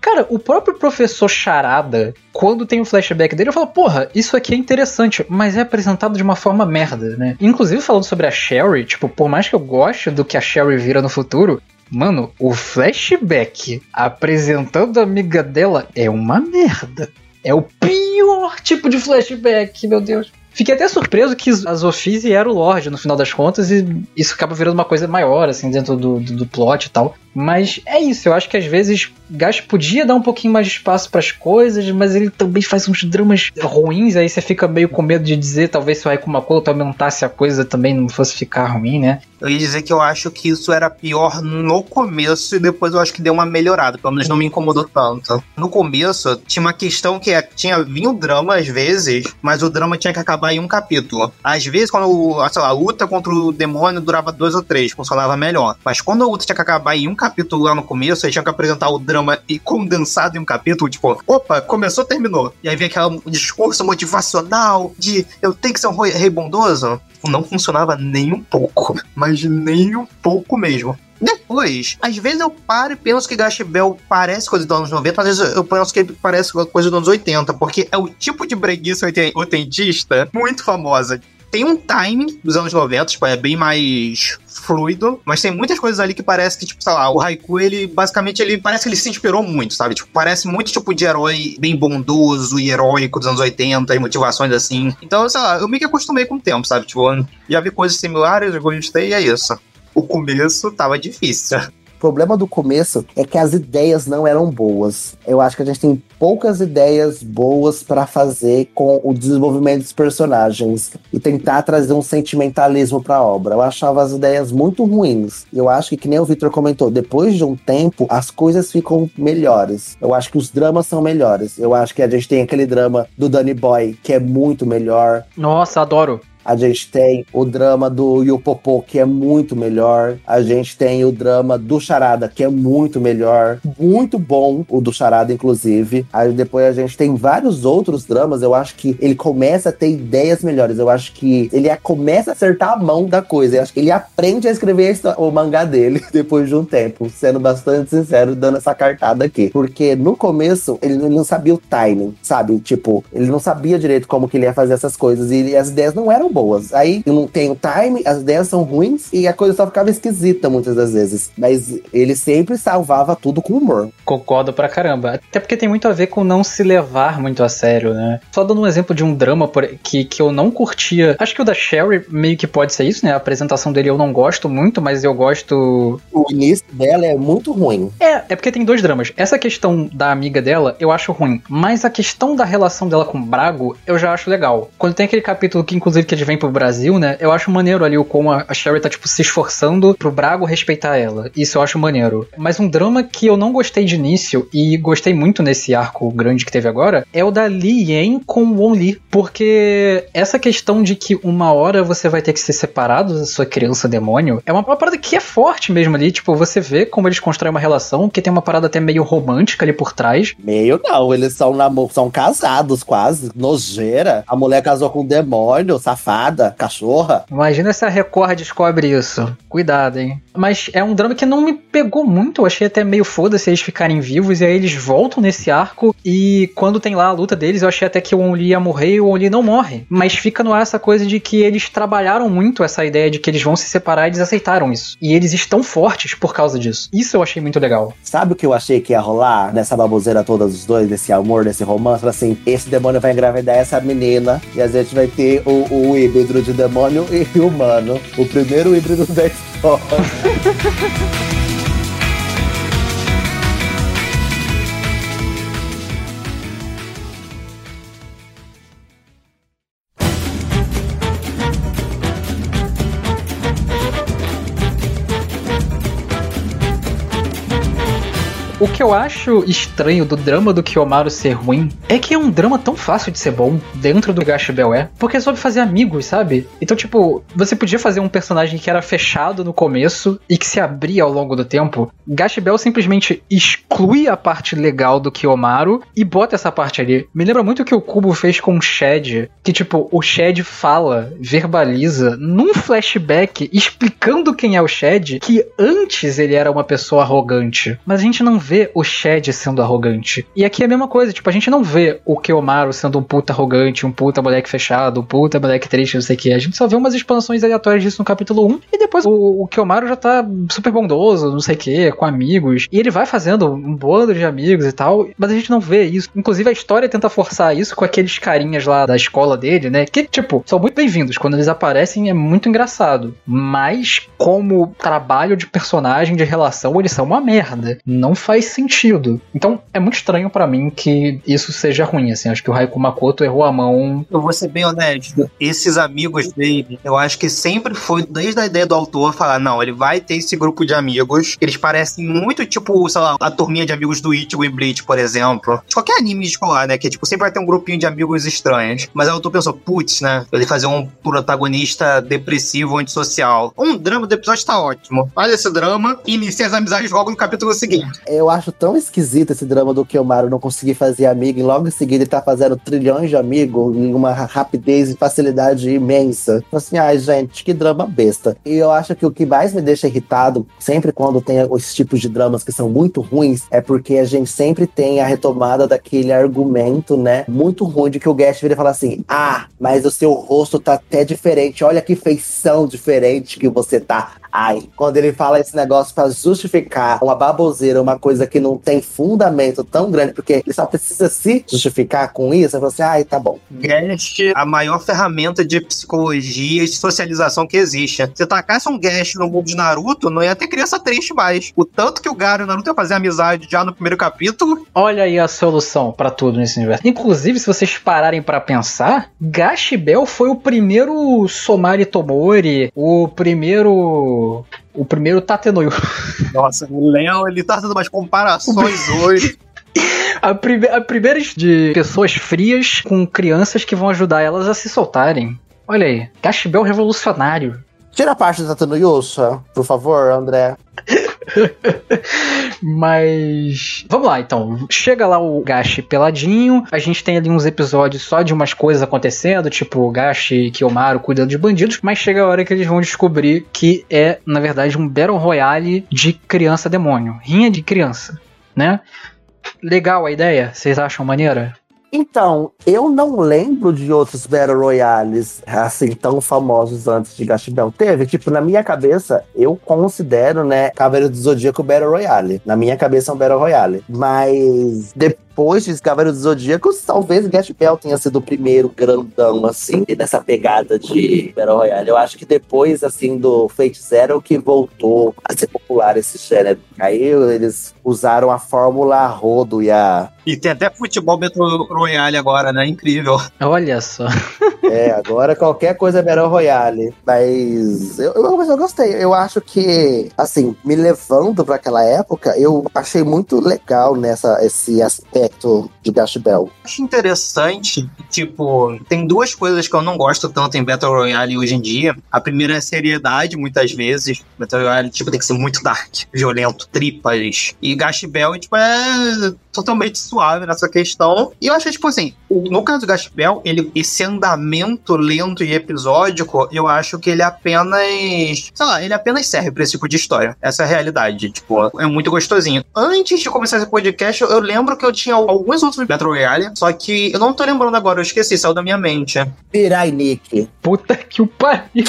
Cara, o próprio professor Charada, quando tem o flashback dele, eu falo, porra, isso aqui é interessante, mas é apresentado de uma forma merda, né? Inclusive falando sobre a Sherry, tipo, por mais que eu goste do que a Sherry vira no futuro, Mano, o flashback apresentando a amiga dela é uma merda. É o pior tipo de flashback, meu Deus. Fiquei até surpreso que a Zofise era o Lorde no final das contas e isso acaba virando uma coisa maior, assim, dentro do, do, do plot e tal. Mas é isso, eu acho que às vezes Gash podia dar um pouquinho mais de espaço para as coisas, mas ele também faz uns dramas ruins, aí você fica meio com medo de dizer, talvez se o Raikou Makoto aumentasse a coisa também não fosse ficar ruim, né? Eu ia dizer que eu acho que isso era pior no começo e depois eu acho que deu uma melhorada, pelo menos não me incomodou tanto. No começo, tinha uma questão que é, tinha vinha o drama às vezes, mas o drama tinha que acabar em um capítulo. Às vezes, quando sei lá, a luta contra o demônio durava dois ou três, funcionava melhor. Mas quando a luta tinha que acabar em um capítulo lá no começo, aí tinha que apresentar o drama e condensado em um capítulo, tipo, opa, começou, terminou. E aí vem aquele discurso motivacional de eu tenho que ser um rei bondoso. Não funcionava nem um pouco, mas nem um pouco mesmo. Depois, às vezes eu paro e penso que Gash Bell parece coisa dos anos 90, às vezes eu penso que parece coisa dos anos 80, porque é o tipo de breguice oitentista muito famosa tem um time dos anos 90, tipo, é bem mais fluido, mas tem muitas coisas ali que parece que, tipo, sei lá, o Haiku, ele basicamente ele parece que ele se inspirou muito, sabe? Tipo, parece muito tipo de herói bem bondoso e heróico dos anos 80, e motivações assim. Então, sei lá, eu meio que acostumei com o tempo, sabe? Tipo, já vi coisas similares, eu gostei e é isso. O começo tava difícil. O problema do começo é que as ideias não eram boas. Eu acho que a gente tem poucas ideias boas para fazer com o desenvolvimento dos personagens e tentar trazer um sentimentalismo para a obra. Eu achava as ideias muito ruins. Eu acho que, que nem o Victor comentou, depois de um tempo as coisas ficam melhores. Eu acho que os dramas são melhores. Eu acho que a gente tem aquele drama do Danny Boy que é muito melhor. Nossa, adoro. A gente tem o drama do Yopopô, que é muito melhor. A gente tem o drama do Charada, que é muito melhor. Muito bom o do Charada, inclusive. Aí depois a gente tem vários outros dramas. Eu acho que ele começa a ter ideias melhores. Eu acho que ele começa a acertar a mão da coisa. Eu acho que ele aprende a escrever o mangá dele <laughs> depois de um tempo. Sendo bastante sincero, dando essa cartada aqui. Porque no começo, ele não sabia o timing, sabe? Tipo, ele não sabia direito como que ele ia fazer essas coisas. E as ideias não eram boas. Aí não tem o time, as ideias são ruins e a coisa só ficava esquisita muitas das vezes. Mas ele sempre salvava tudo com humor. Concordo pra caramba. Até porque tem muito a ver com não se levar muito a sério, né? Só dando um exemplo de um drama que, que eu não curtia. Acho que o da Sherry meio que pode ser isso, né? A apresentação dele eu não gosto muito, mas eu gosto. O início dela é muito ruim. É, é porque tem dois dramas. Essa questão da amiga dela eu acho ruim. Mas a questão da relação dela com o Brago eu já acho legal. Quando tem aquele capítulo que, inclusive, que vêm pro Brasil, né? Eu acho maneiro ali o como a Sherry tá, tipo, se esforçando pro Brago respeitar ela. Isso eu acho maneiro. Mas um drama que eu não gostei de início e gostei muito nesse arco grande que teve agora é o da Li Yen com o Won Li. Porque essa questão de que uma hora você vai ter que ser separado da sua criança demônio é uma, parada que é forte mesmo ali. Tipo, você vê como eles constroem uma relação que tem uma parada até meio romântica ali por trás. Meio não, eles são, são casados quase, nojeira. A mulher casou com um demônio, safada, cachorra. Imagina se a Record descobre isso. Cuidado, hein? Mas é um drama que não me pegou muito. Eu achei até meio foda-se eles ficarem vivos. E aí eles voltam nesse arco. E quando tem lá a luta deles, eu achei até que o Only ia morrer e o Only não morre. Mas fica no ar essa coisa de que eles trabalharam muito essa ideia de que eles vão se separar e eles aceitaram isso. E eles estão fortes por causa disso. Isso eu achei muito legal. Sabe o que eu achei que ia rolar nessa baboseira toda dos dois, desse amor, desse romance? Assim, esse demônio vai engravidar essa menina e a gente vai ter o, o híbrido de demônio e humano. O primeiro híbrido da história. <laughs> O que eu acho estranho do drama do Kiyomaru ser ruim é que é um drama tão fácil de ser bom dentro do Gash Bell é, porque é sobre fazer amigos, sabe? Então, tipo, você podia fazer um personagem que era fechado no começo e que se abria ao longo do tempo. Gash Bell simplesmente exclui a parte legal do Kiyomaru e bota essa parte ali. Me lembra muito o que o Kubo fez com o Shed, que, tipo, o Shed fala, verbaliza, num flashback, explicando quem é o Shed, que antes ele era uma pessoa arrogante. Mas a gente não vê o Shed sendo arrogante. E aqui é a mesma coisa, tipo, a gente não vê o Kiyomaru sendo um puta arrogante, um puta moleque fechado, um puta moleque triste, não sei o que. A gente só vê umas expansões aleatórias disso no capítulo 1, e depois o, o Kiyomaru já tá super bondoso, não sei o que, com amigos. E ele vai fazendo um bando de amigos e tal, mas a gente não vê isso. Inclusive a história tenta forçar isso com aqueles carinhas lá da escola dele, né? Que, tipo, são muito bem-vindos. Quando eles aparecem é muito engraçado. Mas, como trabalho de personagem, de relação, eles são uma merda. Não faz sentido. Então, é muito estranho pra mim que isso seja ruim, assim. Acho que o Raikou Makoto errou a mão. Eu vou ser bem honesto. Esses amigos dele, eu acho que sempre foi desde a ideia do autor falar: não, ele vai ter esse grupo de amigos. Eles parecem muito tipo, sei lá, a turminha de amigos do Ichigo e Bleach, por exemplo. De qualquer anime escolar, né? Que tipo, sempre vai ter um grupinho de amigos estranhos. Mas aí o autor pensou: putz, né? Ele fazer um protagonista depressivo, antissocial. Um drama do episódio tá ótimo. Olha esse drama e inicia as amizades logo no capítulo seguinte. Eu acho tão esquisito esse drama do Kiyomaru não conseguir fazer amigo e logo em seguida ele tá fazendo trilhões de amigos em uma rapidez e facilidade imensa. Assim, ai, gente, que drama besta. E eu acho que o que mais me deixa irritado, sempre quando tem esses tipos de dramas que são muito ruins, é porque a gente sempre tem a retomada daquele argumento, né, muito ruim de que o guest vira e fala assim: ah, mas o seu rosto tá até diferente, olha que feição diferente que você tá. Ai, quando ele fala esse negócio para justificar uma baboseira, uma coisa que não tem fundamento tão grande, porque ele só precisa se justificar com isso, eu falo assim, ai, tá bom. Guest, a maior ferramenta de psicologia e de socialização que existe. Se tacasse um guest no mundo de Naruto, não ia ter criança triste mais. O tanto que o Gaara e o Naruto ia fazer amizade já no primeiro capítulo. Olha aí a solução para tudo nesse universo. Inclusive, se vocês pararem para pensar, Gash Bell foi o primeiro Somari Tomori, o primeiro o primeiro Tatenoyo. Nossa, o Léo, ele tá fazendo umas comparações <laughs> hoje. A, prime a primeira de pessoas frias com crianças que vão ajudar elas a se soltarem. Olha aí, Gashbel revolucionário. Tira a parte do Tatenoyo, por favor, André. <laughs> Mas. Vamos lá, então. Chega lá o Gashi peladinho. A gente tem ali uns episódios só de umas coisas acontecendo, tipo o Gashi e Kiyomaru cuidando de bandidos. Mas chega a hora que eles vão descobrir que é, na verdade, um Battle Royale de criança demônio. Rinha de criança, né? Legal a ideia? Vocês acham maneira? Então, eu não lembro de outros Battle Royales assim tão famosos antes de Gash Bell. Teve, tipo, na minha cabeça, eu considero, né, Cavaleiro do Zodíaco Battle Royale. Na minha cabeça é um Battle Royale. Mas depois depois de Cavaleiro dos Zodíacos, talvez Gash Bell tenha sido o primeiro grandão, assim, nessa pegada de Battle Royale. Eu acho que depois, assim, do Fate Zero que voltou a ser popular esse gênero. Aí eles usaram a fórmula rodo e a... E tem até futebol Battle Royale agora, né? Incrível. Olha só. <laughs> é, agora qualquer coisa é Battle Royale. Mas eu, eu, eu gostei. Eu acho que, assim, me levando para aquela época, eu achei muito legal nessa esse aspecto aspecto de Gash Bell. Acho interessante, tipo, tem duas coisas que eu não gosto tanto em Battle Royale hoje em dia. A primeira é a seriedade, muitas vezes. Battle Royale, tipo, tem que ser muito dark, <laughs> violento, tripas. E Gash Bell, tipo, é totalmente suave nessa questão. E eu acho, tipo assim, no caso do Gash Bell, ele, esse andamento lento e episódico, eu acho que ele apenas, sei lá, ele apenas serve pra esse tipo de história. Essa é a realidade, tipo, é muito gostosinho. Antes de começar esse podcast, eu lembro que eu tinha alguns outros Battle Royale, só que eu não tô lembrando agora, eu esqueci, saiu da minha mente. Pirai Nick. Puta que o pariu.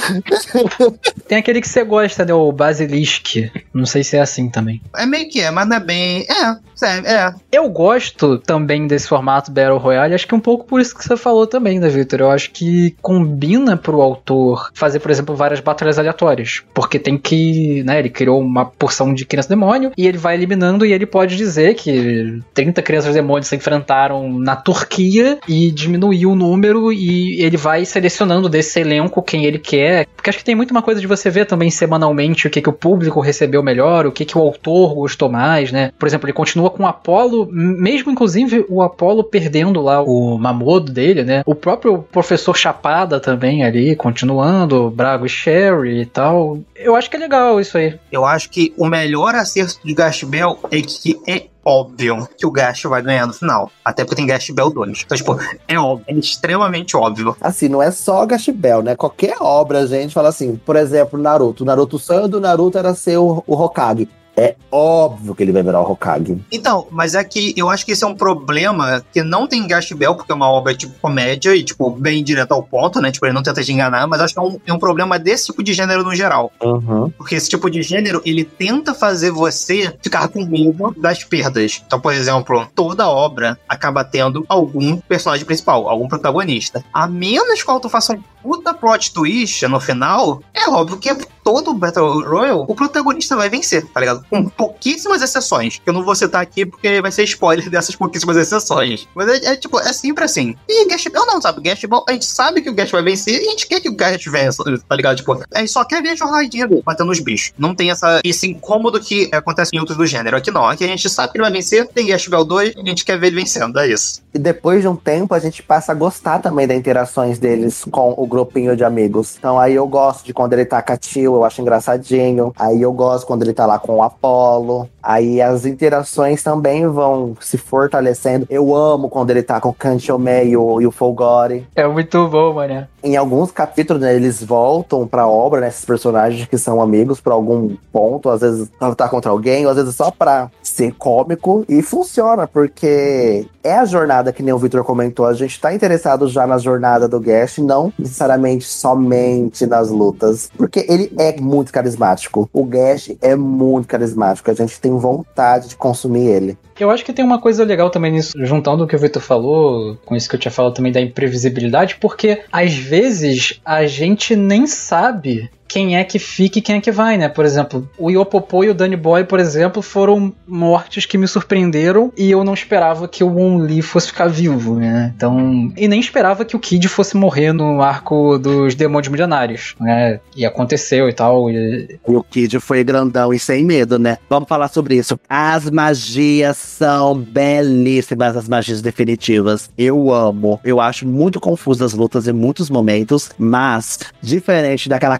<laughs> Tem aquele que você gosta, né? O Basilisk. Não sei se é assim também. É meio que é, mas não é bem. É, é. é. Eu gosto também desse formato Battle Royale, acho que um pouco por isso que você falou também, né, Victor? Eu acho que combina pro autor fazer, por exemplo, várias batalhas aleatórias. Porque tem que, né, ele criou uma porção de criança demônio e ele vai eliminando e ele pode dizer que 30 crianças demônios se enfrentaram na Turquia e diminuiu o número e ele vai selecionando desse elenco quem ele quer. Porque acho que tem muito uma coisa de você ver também semanalmente o que, que o público recebeu melhor, o que, que o autor gostou mais, né? Por exemplo, ele continua com o Apollo, mesmo inclusive o Apollo perdendo lá o Mamodo dele, né? O próprio professor Chapada também ali, continuando, Brago e Sherry e tal. Eu acho que é legal isso aí. Eu acho que o melhor acerto de Gash Bell é que é óbvio que o Gash vai ganhar no final. Até porque tem Gash Bell 2. Então, tipo, é óbvio, é extremamente óbvio. Assim, não é só Gash Bell, né? Qualquer obra, a gente fala assim, por exemplo, Naruto. Naruto, o sonho do Naruto era ser o, o Hokage é óbvio que ele vai virar o Hokage. Então, mas é que eu acho que esse é um problema que não tem Gash Bell, porque é uma obra tipo comédia e, tipo, bem direto ao ponto, né? Tipo, ele não tenta te enganar, mas acho que é um, é um problema desse tipo de gênero no geral. Uhum. Porque esse tipo de gênero, ele tenta fazer você ficar com medo das perdas. Então, por exemplo, toda obra acaba tendo algum personagem principal, algum protagonista. A menos que o autor faça um puta plot twist no final, é óbvio que todo Battle Royale, o protagonista vai vencer, tá ligado? Com pouquíssimas exceções. Que eu não vou citar aqui porque vai ser spoiler <laughs> dessas pouquíssimas exceções. Mas é, é tipo, é sempre assim. E Gash Bell não, sabe? Gash Bell, a gente sabe que o Gash vai vencer e a gente quer que o Gash vença, tá ligado? Tipo, a gente só quer ver a jornadinha dele batendo os bichos. Não tem essa, esse incômodo que acontece em outros do gênero. Aqui não, aqui a gente sabe que ele vai vencer, tem Gash Bell 2 e a gente quer ver ele vencendo, é isso. E depois de um tempo a gente passa a gostar também das interações deles com o grupinho de amigos. Então aí eu gosto de quando ele tá Tio, eu acho engraçadinho. Aí eu gosto quando ele tá lá com o Apollo. Aí as interações também vão se fortalecendo. Eu amo quando ele tá com o Kanchomé e o, e o Folgore. É muito bom, mano. Em alguns capítulos, né, eles voltam pra obra, né, esses personagens que são amigos por algum ponto. Às vezes lutar contra alguém, ou às vezes só pra ser cômico. E funciona, porque é a jornada que nem o Victor comentou. A gente tá interessado já na jornada do Gash, não necessariamente somente nas lutas. Porque ele é muito carismático. O Gash é muito carismático. A gente tem vontade de consumir ele. Eu acho que tem uma coisa legal também nisso, juntando o que o Vitor falou, com isso que eu tinha falado também da imprevisibilidade, porque às vezes a gente nem sabe quem é que fica e quem é que vai, né? Por exemplo, o Yopopo e o Danny Boy, por exemplo, foram mortes que me surpreenderam e eu não esperava que o Won Lee fosse ficar vivo, né? Então, e nem esperava que o Kid fosse morrer no arco dos Demônios Milionários, né? E aconteceu e tal. E... E o Kid foi grandão e sem medo, né? Vamos falar sobre isso. As magias são belíssimas, as magias definitivas. Eu amo. Eu acho muito confusas as lutas em muitos momentos, mas diferente daquela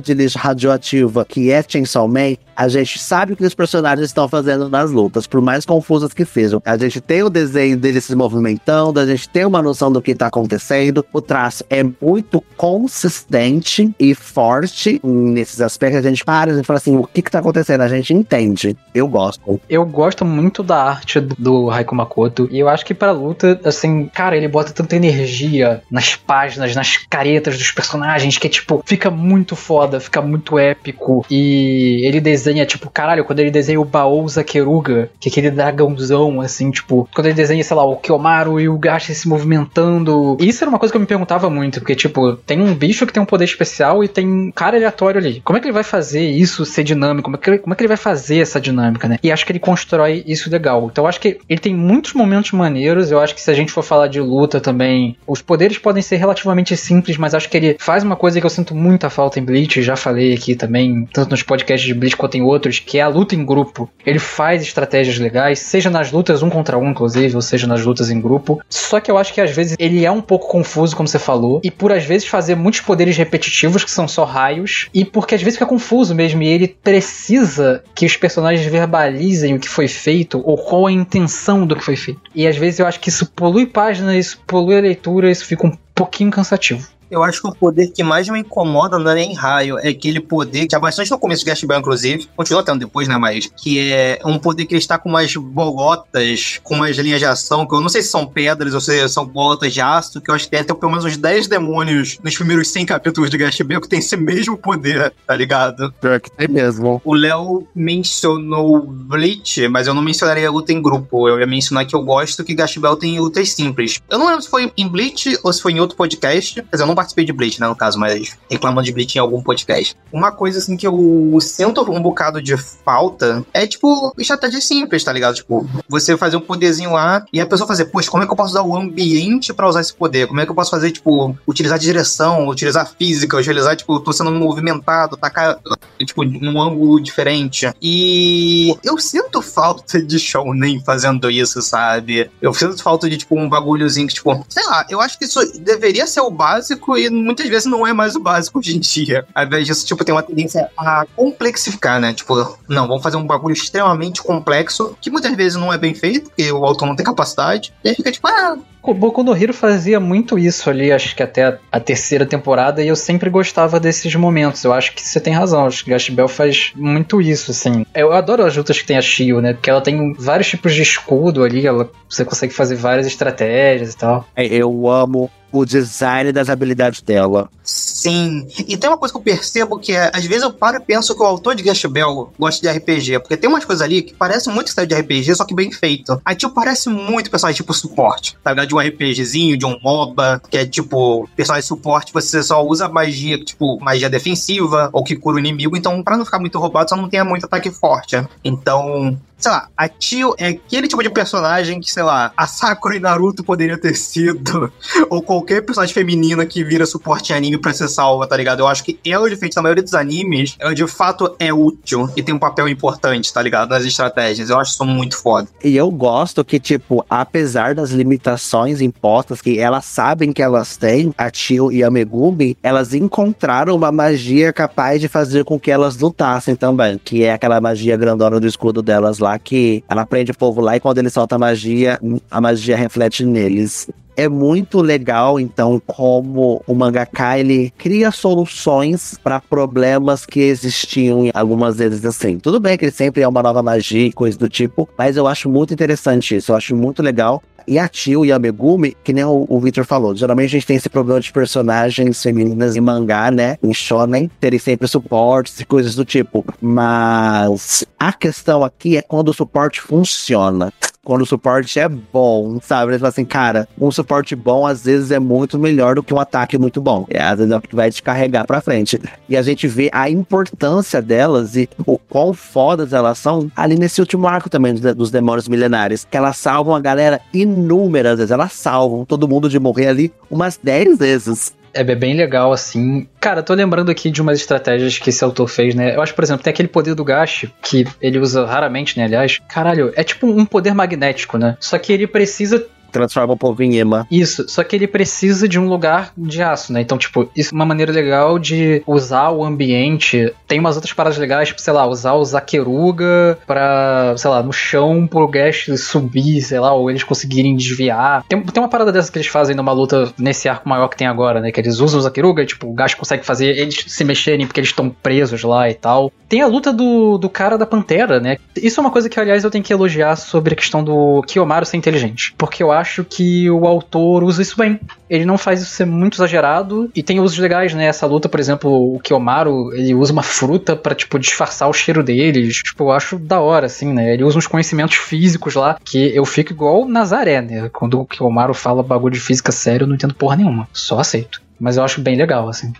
de lixo radioativa que é Chainsaw Man, a gente sabe o que os personagens estão fazendo nas lutas, por mais confusas que sejam. A gente tem o desenho deles se movimentando, a gente tem uma noção do que tá acontecendo. O traço é muito consistente e forte nesses aspectos. A gente para e fala assim: o que que tá acontecendo? A gente entende. Eu gosto. Eu gosto muito da arte do, Raiko Makoto e eu acho que pra luta, assim, cara, ele bota tanta energia nas páginas, nas caretas dos personagens que, tipo, fica muito foda, fica muito épico. E ele desenha, tipo, caralho, quando ele desenha o Baou Zakeruga, que é aquele dragãozão, assim, tipo, quando ele desenha, sei lá, o Kiyomaru e o Gashi se movimentando. Isso era uma coisa que eu me perguntava muito, porque, tipo, tem um bicho que tem um poder especial e tem um cara aleatório ali. Como é que ele vai fazer isso ser dinâmico? Como é que ele, como é que ele vai fazer essa dinâmica, né? E acho que ele constrói isso legal. Então acho que ele tem muitos momentos maneiros. Eu acho que se a gente for falar de luta também, os poderes podem ser relativamente simples, mas acho que ele faz uma coisa que eu sinto muita falta em Bleach, já falei aqui também, tanto nos podcasts de Bleach quanto em outros, que é a luta em grupo. Ele faz estratégias legais, seja nas lutas um contra um, inclusive, ou seja nas lutas em grupo. Só que eu acho que às vezes ele é um pouco confuso, como você falou, e por às vezes fazer muitos poderes repetitivos, que são só raios, e porque às vezes fica confuso mesmo, e ele precisa que os personagens verbalizem o que foi feito, ou qual a intenção do que foi feito. E às vezes eu acho que isso polui página, isso polui a leitura, isso fica um pouquinho cansativo. Eu acho que o poder que mais me incomoda não é nem raio, é aquele poder que é bastante no começo do Gash inclusive, continua tendo depois, né, mas que é um poder que ele está com umas bolotas, com umas linhas de ação, que eu não sei se são pedras ou se são bolotas de aço, que eu acho que tem até pelo menos uns 10 demônios nos primeiros 100 capítulos de Gash que tem esse mesmo poder, tá ligado? Pior que tem mesmo. O Léo mencionou Bleach, mas eu não mencionaria luta em grupo. Eu ia mencionar que eu gosto que Gash tem lutas simples. Eu não lembro se foi em Bleach ou se foi em outro podcast, dizer, eu não participei de Bleach, né, no caso, mas reclamando de Bleach em algum podcast. Uma coisa, assim, que eu sinto um bocado de falta é, tipo, estratégia simples, tá ligado? Tipo, você fazer um poderzinho lá e a pessoa fazer, poxa, como é que eu posso usar o ambiente pra usar esse poder? Como é que eu posso fazer, tipo, utilizar direção, utilizar física, utilizar, tipo, tô sendo movimentado, tacar, tipo, num ângulo diferente. E eu sinto falta de Shounen fazendo isso, sabe? Eu sinto falta de, tipo, um bagulhozinho que, tipo, sei lá, eu acho que isso deveria ser o básico e muitas vezes não é mais o básico hoje em dia. Ao invés disso, tipo, tem uma tendência a complexificar, né? Tipo, não, vamos fazer um bagulho extremamente complexo, que muitas vezes não é bem feito, porque o autor não tem capacidade. E aí fica tipo, ah, Boku no Hero fazia muito isso ali, acho que até a, a terceira temporada, e eu sempre gostava desses momentos. Eu acho que você tem razão, acho que Gash Bell faz muito isso, assim. Eu adoro as lutas que tem a Shio, né? Porque ela tem vários tipos de escudo ali, ela, você consegue fazer várias estratégias e tal. É, Eu amo o design das habilidades dela. Sim. E tem uma coisa que eu percebo que é, às vezes eu paro e penso que o autor de Gash Bell gosta de RPG, porque tem umas coisas ali que parecem muito história de RPG, só que bem feito. Aí, tipo, parece muito personagem tipo suporte, tá ligado? De um RPGzinho, de um MOBA, que é tipo, personagem suporte, você só usa magia, tipo, magia defensiva, ou que cura o inimigo, então pra não ficar muito roubado, só não tenha muito ataque forte. Então, sei lá, a Tio é aquele tipo de personagem que, sei lá, a Sakura e Naruto poderia ter sido, <laughs> ou qualquer personagem feminina que vira suporte anime pra ser salva, tá ligado? Eu acho que ela, diferente da maioria dos animes, ela de fato é útil e tem um papel importante, tá ligado? Nas estratégias. Eu acho isso muito foda. E eu gosto que, tipo, apesar das limitações impostas que elas sabem que elas têm, a Tio e a Megumi, elas encontraram uma magia capaz de fazer com que elas lutassem também, que é aquela magia grandona do escudo delas lá, que ela prende o povo lá e quando ele solta a magia, a magia reflete neles é muito legal, então, como o mangaka ele cria soluções para problemas que existiam algumas vezes assim. Tudo bem que ele sempre é uma nova magia e coisa do tipo, mas eu acho muito interessante isso, eu acho muito legal. E a Tio e a Megumi, que nem o, o Victor falou, geralmente a gente tem esse problema de personagens femininas em mangá, né? Em shonen, terem sempre suportes e coisas do tipo. Mas a questão aqui é quando o suporte funciona quando o suporte é bom, sabe? Eles falam assim, cara, um suporte bom às vezes é muito melhor do que um ataque muito bom. É, às vezes é o que vai te carregar pra frente. E a gente vê a importância delas e o quão fodas elas são ali nesse último arco também dos Demônios Milenares, que elas salvam a galera inúmeras vezes. Elas salvam todo mundo de morrer ali umas 10 vezes. É bem legal, assim. Cara, tô lembrando aqui de umas estratégias que esse autor fez, né? Eu acho, por exemplo, tem aquele poder do Gash, que ele usa raramente, né? Aliás, caralho, é tipo um poder magnético, né? Só que ele precisa transforma o povo em ema. Isso, só que ele precisa de um lugar de aço, né? Então, tipo, isso é uma maneira legal de usar o ambiente. Tem umas outras paradas legais, tipo, sei lá, usar o Zakeruga pra, sei lá, no chão pro Gash subir, sei lá, ou eles conseguirem desviar. Tem, tem uma parada dessa que eles fazem numa luta nesse arco maior que tem agora, né? Que eles usam o Zakeruga e, tipo, o Gash consegue fazer eles se mexerem porque eles estão presos lá e tal. Tem a luta do, do cara da Pantera, né? Isso é uma coisa que, aliás, eu tenho que elogiar sobre a questão do Kiyomaru ser inteligente. Porque eu acho que o autor usa isso bem. Ele não faz isso ser muito exagerado e tem usos legais, né? Essa luta, por exemplo, o Kiyomaru, ele usa uma fruta para tipo, disfarçar o cheiro deles. Tipo, eu acho da hora, assim, né? Ele usa uns conhecimentos físicos lá que eu fico igual Nazaré, né? Quando o Kiyomaru fala bagulho de física sério, eu não entendo porra nenhuma. Só aceito. Mas eu acho bem legal, assim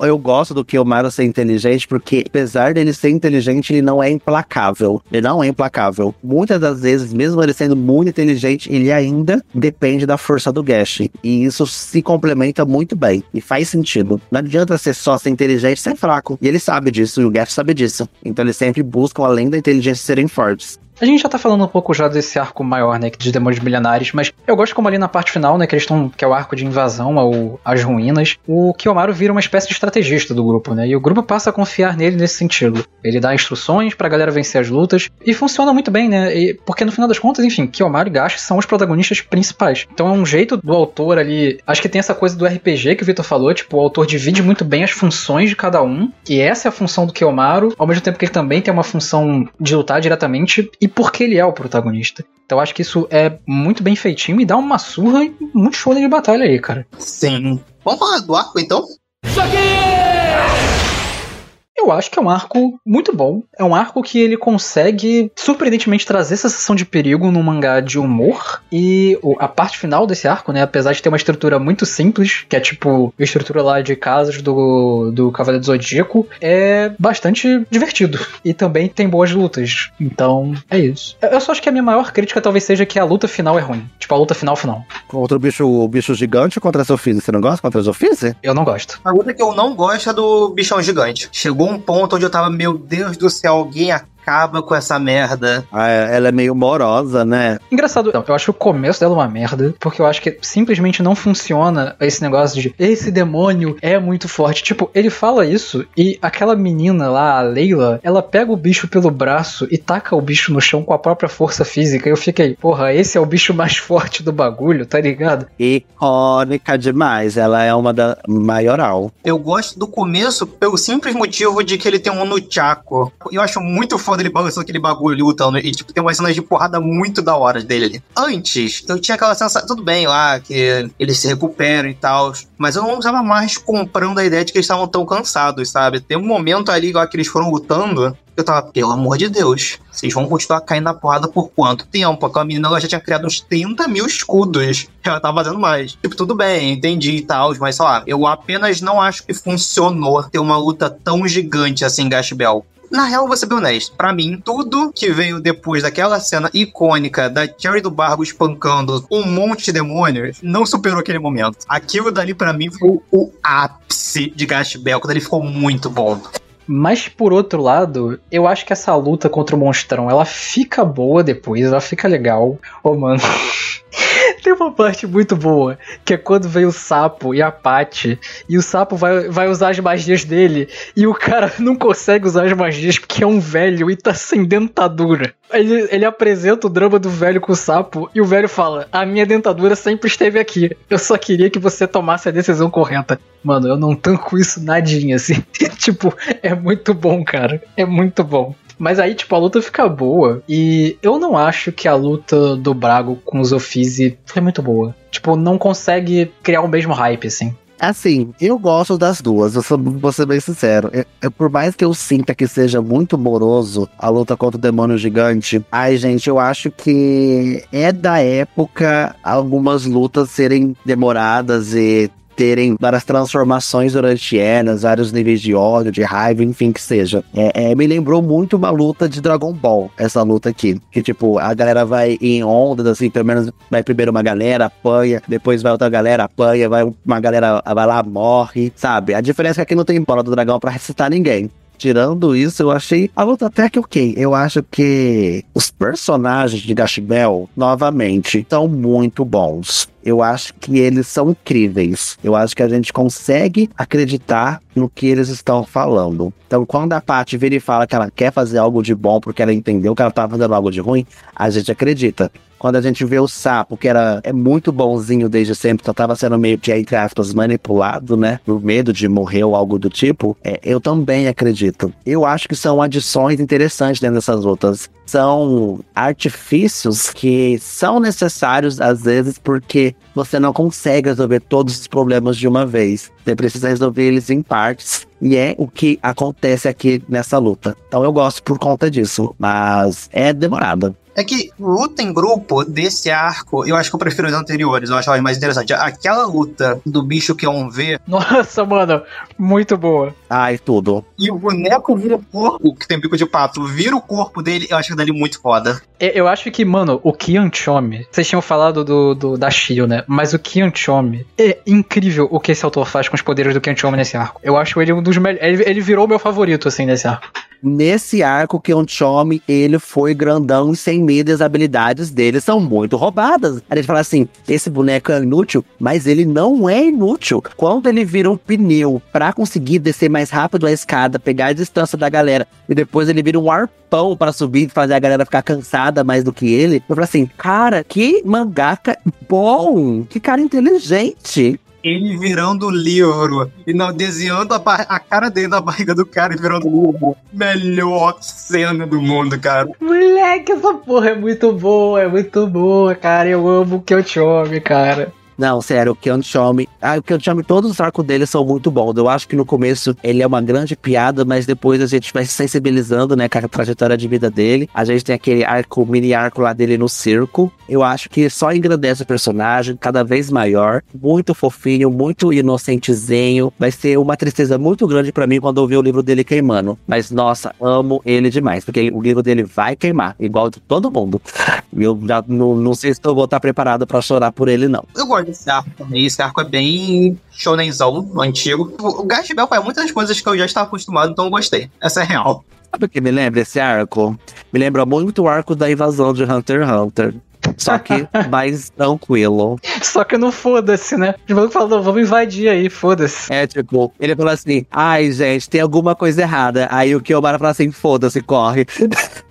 eu gosto do que o Mario ser inteligente, porque apesar dele ser inteligente, ele não é implacável. Ele não é implacável. Muitas das vezes, mesmo ele sendo muito inteligente, ele ainda depende da força do Gash. E isso se complementa muito bem. E faz sentido. Não adianta ser só ser inteligente ser fraco. E ele sabe disso, e o Gash sabe disso. Então eles sempre buscam, além da inteligência, serem fortes. A gente já tá falando um pouco já desse arco maior, né, de demônios milenares, mas eu gosto como ali na parte final, né, que eles estão, que é o arco de invasão ao, às ruínas, o Kiyomaru vira uma espécie de estrategista do grupo, né, e o grupo passa a confiar nele nesse sentido. Ele dá instruções pra galera vencer as lutas, e funciona muito bem, né, e, porque no final das contas, enfim, Kiyomaru e Gashi são os protagonistas principais. Então é um jeito do autor ali, acho que tem essa coisa do RPG que o Vitor falou, tipo, o autor divide muito bem as funções de cada um, e essa é a função do Kiyomaru, ao mesmo tempo que ele também tem uma função de lutar diretamente, e porque ele é o protagonista. Então acho que isso é muito bem feitinho e dá uma surra e muito show de batalha aí, cara. Sim. Vamos falar do arco então? Isso aqui! Eu acho que é um arco muito bom. É um arco que ele consegue surpreendentemente trazer essa sensação de perigo num mangá de humor. E a parte final desse arco, né, apesar de ter uma estrutura muito simples, que é tipo a estrutura lá de casas do, do Cavaleiro do Zodíaco, é bastante divertido. E também tem boas lutas. Então, é isso. Eu só acho que a minha maior crítica talvez seja que a luta final é ruim. Tipo, a luta final final. Contra o bicho, o bicho gigante ou contra a Sofise? Você não gosta contra a Sofise? Eu não gosto. A luta que eu não gosto é do bichão gigante. Chegou chegou um ponto onde eu tava, meu Deus do céu, alguém acaba com essa merda. Ah, é, ela é meio morosa, né? Engraçado, eu acho o começo dela uma merda, porque eu acho que simplesmente não funciona esse negócio de esse demônio é muito forte. Tipo, ele fala isso e aquela menina lá, a Leila, ela pega o bicho pelo braço e taca o bicho no chão com a própria força física. E eu fiquei, porra, esse é o bicho mais <laughs> forte do bagulho, tá ligado? Icônica demais, ela é uma da maioral. Eu gosto do começo pelo simples motivo de que ele tem um Nunchaku. Eu acho muito foda quando ele balançou aquele bagulho lutando. E, tipo, tem umas cenas de porrada muito da hora dele ali. Antes, eu tinha aquela sensação. Tudo bem lá, que eles se recuperam e tal. Mas eu não estava mais comprando a ideia de que eles estavam tão cansados, sabe? Tem um momento ali lá que eles foram lutando eu tava, pelo amor de Deus, vocês vão continuar caindo na porrada por quanto tempo? Aquela menina ela já tinha criado uns 30 mil escudos. <laughs> Ela tava fazendo mais. Tipo, tudo bem, entendi e tal, mas sei lá, eu apenas não acho que funcionou ter uma luta tão gigante assim, Gash Bell na real, vou ser bem honesto. Pra mim, tudo que veio depois daquela cena icônica da Cherry do Bargo espancando um monte de demônios não superou aquele momento. Aquilo dali, pra mim, foi o ápice de Gash Bell, quando ele ficou muito bom. Mas por outro lado, eu acho que essa luta contra o monstrão, ela fica boa depois, ela fica legal. Ô, oh, mano. <laughs> Tem uma parte muito boa, que é quando vem o sapo e a Paty, e o sapo vai, vai usar as magias dele, e o cara <laughs> não consegue usar as magias porque é um velho e tá sem dentadura. Ele, ele apresenta o drama do velho com o sapo, e o velho fala: A minha dentadura sempre esteve aqui. Eu só queria que você tomasse a decisão correta. Mano, eu não tanco isso nadinha, assim. <laughs> tipo, é muito bom, cara. É muito bom. Mas aí, tipo, a luta fica boa. E eu não acho que a luta do Brago com os Offizi foi muito boa. Tipo, não consegue criar o mesmo hype, assim. Assim, eu gosto das duas, eu sou, vou ser bem sincero. Eu, eu, por mais que eu sinta que seja muito moroso a luta contra o demônio gigante, ai, gente, eu acho que é da época algumas lutas serem demoradas e terem várias transformações durante elas, vários níveis de ódio, de raiva, enfim, que seja. É, é, me lembrou muito uma luta de Dragon Ball, essa luta aqui. Que, tipo, a galera vai em ondas, assim, pelo menos vai primeiro uma galera, apanha, depois vai outra galera, apanha, vai uma galera, vai lá, morre, sabe? A diferença é que aqui não tem bola do dragão para ressuscitar ninguém. Tirando isso, eu achei a luta até que ok. Eu acho que os personagens de Gash Bell, novamente, são muito bons. Eu acho que eles são incríveis. Eu acho que a gente consegue acreditar no que eles estão falando. Então, quando a Paty vira e fala que ela quer fazer algo de bom porque ela entendeu que ela estava fazendo algo de ruim, a gente acredita. Quando a gente vê o sapo, que era é muito bonzinho desde sempre, só tava sendo meio que, entre aspas, manipulado, né? Por medo de morrer ou algo do tipo, é, eu também acredito. Eu acho que são adições interessantes dentro dessas lutas. São artifícios que são necessários, às vezes, porque você não consegue resolver todos os problemas de uma vez. Você precisa resolver eles em partes. arts. E é o que acontece aqui nessa luta. Então eu gosto por conta disso. Mas é demorada. É que luta em grupo desse arco, eu acho que eu prefiro os anteriores, eu acho mais interessante. Aquela luta do bicho que é um V. Nossa, mano, muito boa. Ai, tudo. E o boneco vira o corpo, que tem bico de pato, vira o corpo dele, eu acho que dali muito foda. Eu acho que, mano, o Kian Chomi, vocês tinham falado do, do da Shio, né? Mas o Kian Chomi, é incrível o que esse autor faz com os poderes do Kian Chomi nesse arco. Eu acho ele um dos. Ele, ele virou meu favorito, assim, nesse arco. Nesse arco, Kian Chomi, ele foi grandão e sem medo, as habilidades dele são muito roubadas. A gente fala assim: esse boneco é inútil, mas ele não é inútil. Quando ele vira um pneu para conseguir descer mais rápido a escada, pegar a distância da galera, e depois ele vira um arpão para subir e fazer a galera ficar cansada mais do que ele, eu falo assim: cara, que mangaka bom, que cara inteligente ele virando o livro e não desenhando a, a, cara dele na barriga do cara e virando o livro. Melhor cena do mundo, cara. Moleque, essa porra é muito boa, é muito boa, cara. Eu amo o amo, cara. Não, sério, o Keon Chome. Ah, o Keon Chome, todos os arcos dele são muito bons. Eu acho que no começo ele é uma grande piada, mas depois a gente vai se sensibilizando, né, com a trajetória de vida dele. A gente tem aquele arco, mini arco lá dele no circo. Eu acho que só engrandece o personagem, cada vez maior. Muito fofinho, muito inocentezinho. Vai ser uma tristeza muito grande para mim quando eu ver o livro dele queimando. Mas, nossa, amo ele demais, porque o livro dele vai queimar, igual de todo mundo. Eu já não, não sei se eu vou estar preparado para chorar por ele, não. Eu gosto desse arco. Esse arco é bem shonenzão, antigo. O Gash Bell faz muitas coisas que eu já estava acostumado, então eu gostei. Essa é real. Sabe o que me lembra esse arco? Me lembra muito o arco da invasão de Hunter x Hunter. Só que <laughs> mais tranquilo. Só que não foda-se, né? O maluco falou, vamos invadir aí, foda-se. É, tipo, ele falou assim, ai, gente, tem alguma coisa errada. Aí o Kiomara fala assim, foda-se, corre. <laughs>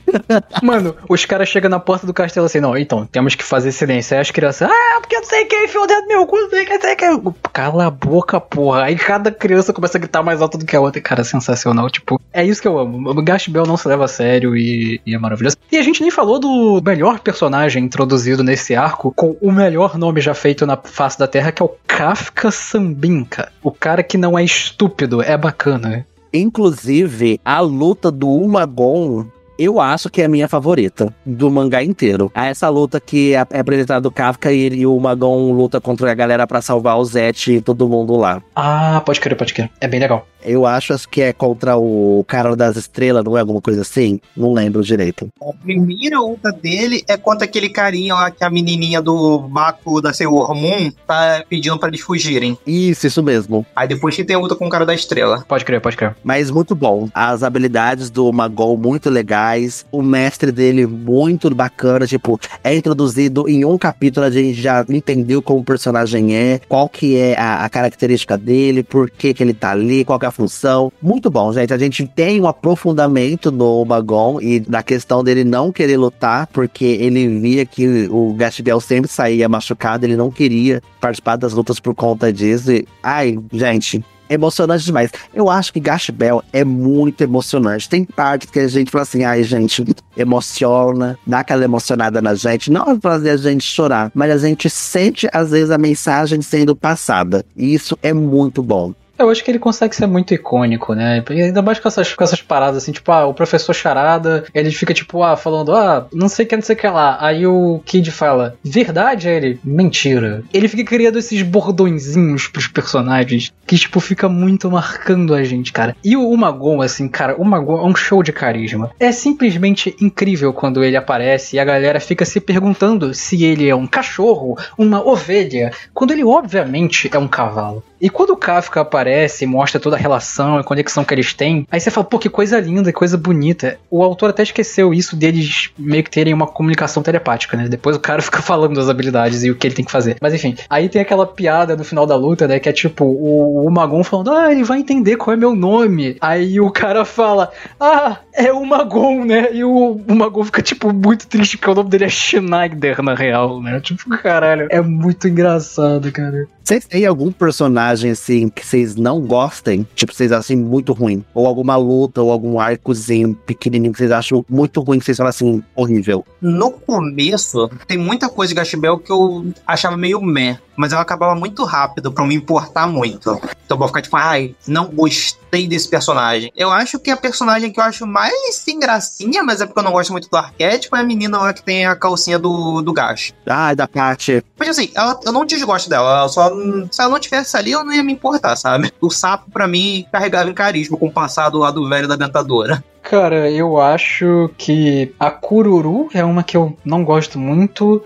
Mano, os caras chegam na porta do castelo assim, não, então, temos que fazer silêncio. Aí as crianças, ah, porque eu não sei quem enfiou o meu cu, não sei quem, não sei quem. Cala a boca, porra. Aí cada criança começa a gritar mais alto do que a outra. Cara, sensacional. Tipo, é isso que eu amo. O Gash Bell não se leva a sério e, e é maravilhoso. E a gente nem falou do melhor personagem introduzido nesse arco, com o melhor nome já feito na face da Terra, que é o Kafka Sambinka. O cara que não é estúpido, é bacana. Inclusive, a luta do Umagon eu acho que é a minha favorita do mangá inteiro. É essa luta que é é apresentada do Kafka e, ele, e o Magon luta contra a galera pra salvar o Zet e todo mundo lá. Ah, pode crer, pode crer. É bem legal. Eu acho que é contra o cara das estrelas, não é alguma coisa assim? Não lembro direito. A primeira luta dele é contra aquele carinha lá que a menininha do Baku da Sailor Moon tá pedindo pra eles fugirem. Isso, isso mesmo. Aí depois que tem a luta com o cara da estrela. Pode crer, pode crer. Mas muito bom. As habilidades do Magol muito legais. O mestre dele muito bacana. Tipo, é introduzido em um capítulo, a gente já entendeu como o personagem é, qual que é a, a característica dele, por que que ele tá ali, qual que é a função. Muito bom, gente. A gente tem um aprofundamento no Magon e da questão dele não querer lutar, porque ele via que o Gastiel sempre saía machucado, ele não queria participar das lutas por conta disso. E, ai, gente, emocionante demais. Eu acho que Gash Bell é muito emocionante. Tem partes que a gente fala assim, ai, gente, emociona, dá aquela emocionada na gente, não fazer a gente chorar, mas a gente sente, às vezes, a mensagem sendo passada. E isso é muito bom. Eu acho que ele consegue ser muito icônico, né? Ainda mais com essas, com essas paradas assim, tipo, ah, o professor Charada, ele fica tipo, ah, falando, ah, não sei que, não sei o que lá. Aí o Kid fala, verdade? Aí ele, mentira. Ele fica criando esses bordõezinhos pros personagens que, tipo, fica muito marcando a gente, cara. E o Magon, assim, cara, o Magon é um show de carisma. É simplesmente incrível quando ele aparece e a galera fica se perguntando se ele é um cachorro, uma ovelha, quando ele obviamente é um cavalo. E quando o Kafka aparece e mostra toda a relação e conexão que eles têm, aí você fala, pô, que coisa linda, que coisa bonita. O autor até esqueceu isso deles meio que terem uma comunicação telepática, né? Depois o cara <laughs> fica falando das habilidades e o que ele tem que fazer. Mas enfim, aí tem aquela piada no final da luta, né? Que é tipo o, o Magon falando, ah, ele vai entender qual é meu nome. Aí o cara fala, ah, é o Magon, né? E o, o Magon fica, tipo, muito triste porque o nome dele é Schneider, na real, né? Tipo, caralho, é muito engraçado, cara. Vocês têm algum personagem, assim, que vocês não gostem? Tipo, vocês acham muito ruim? Ou alguma luta, ou algum arcozinho pequenininho que vocês acham muito ruim, que vocês falam assim, horrível? No começo, tem muita coisa de Gashbel que eu achava meio meh, mas ela acabava muito rápido pra eu me importar muito. Então eu vou ficar tipo, ai, não gostei desse personagem. Eu acho que a personagem que eu acho mais sem gracinha, mas é porque eu não gosto muito do arquétipo, é a menina lá que tem a calcinha do, do Gash. Ah, da Paty. Mas assim, ela, eu não desgosto dela, ela só se ela não tivesse ali, eu não ia me importar, sabe? O sapo, para mim, carregava em carisma com o passado lá do velho da dentadora. Cara, eu acho que a Kururu é uma que eu não gosto muito.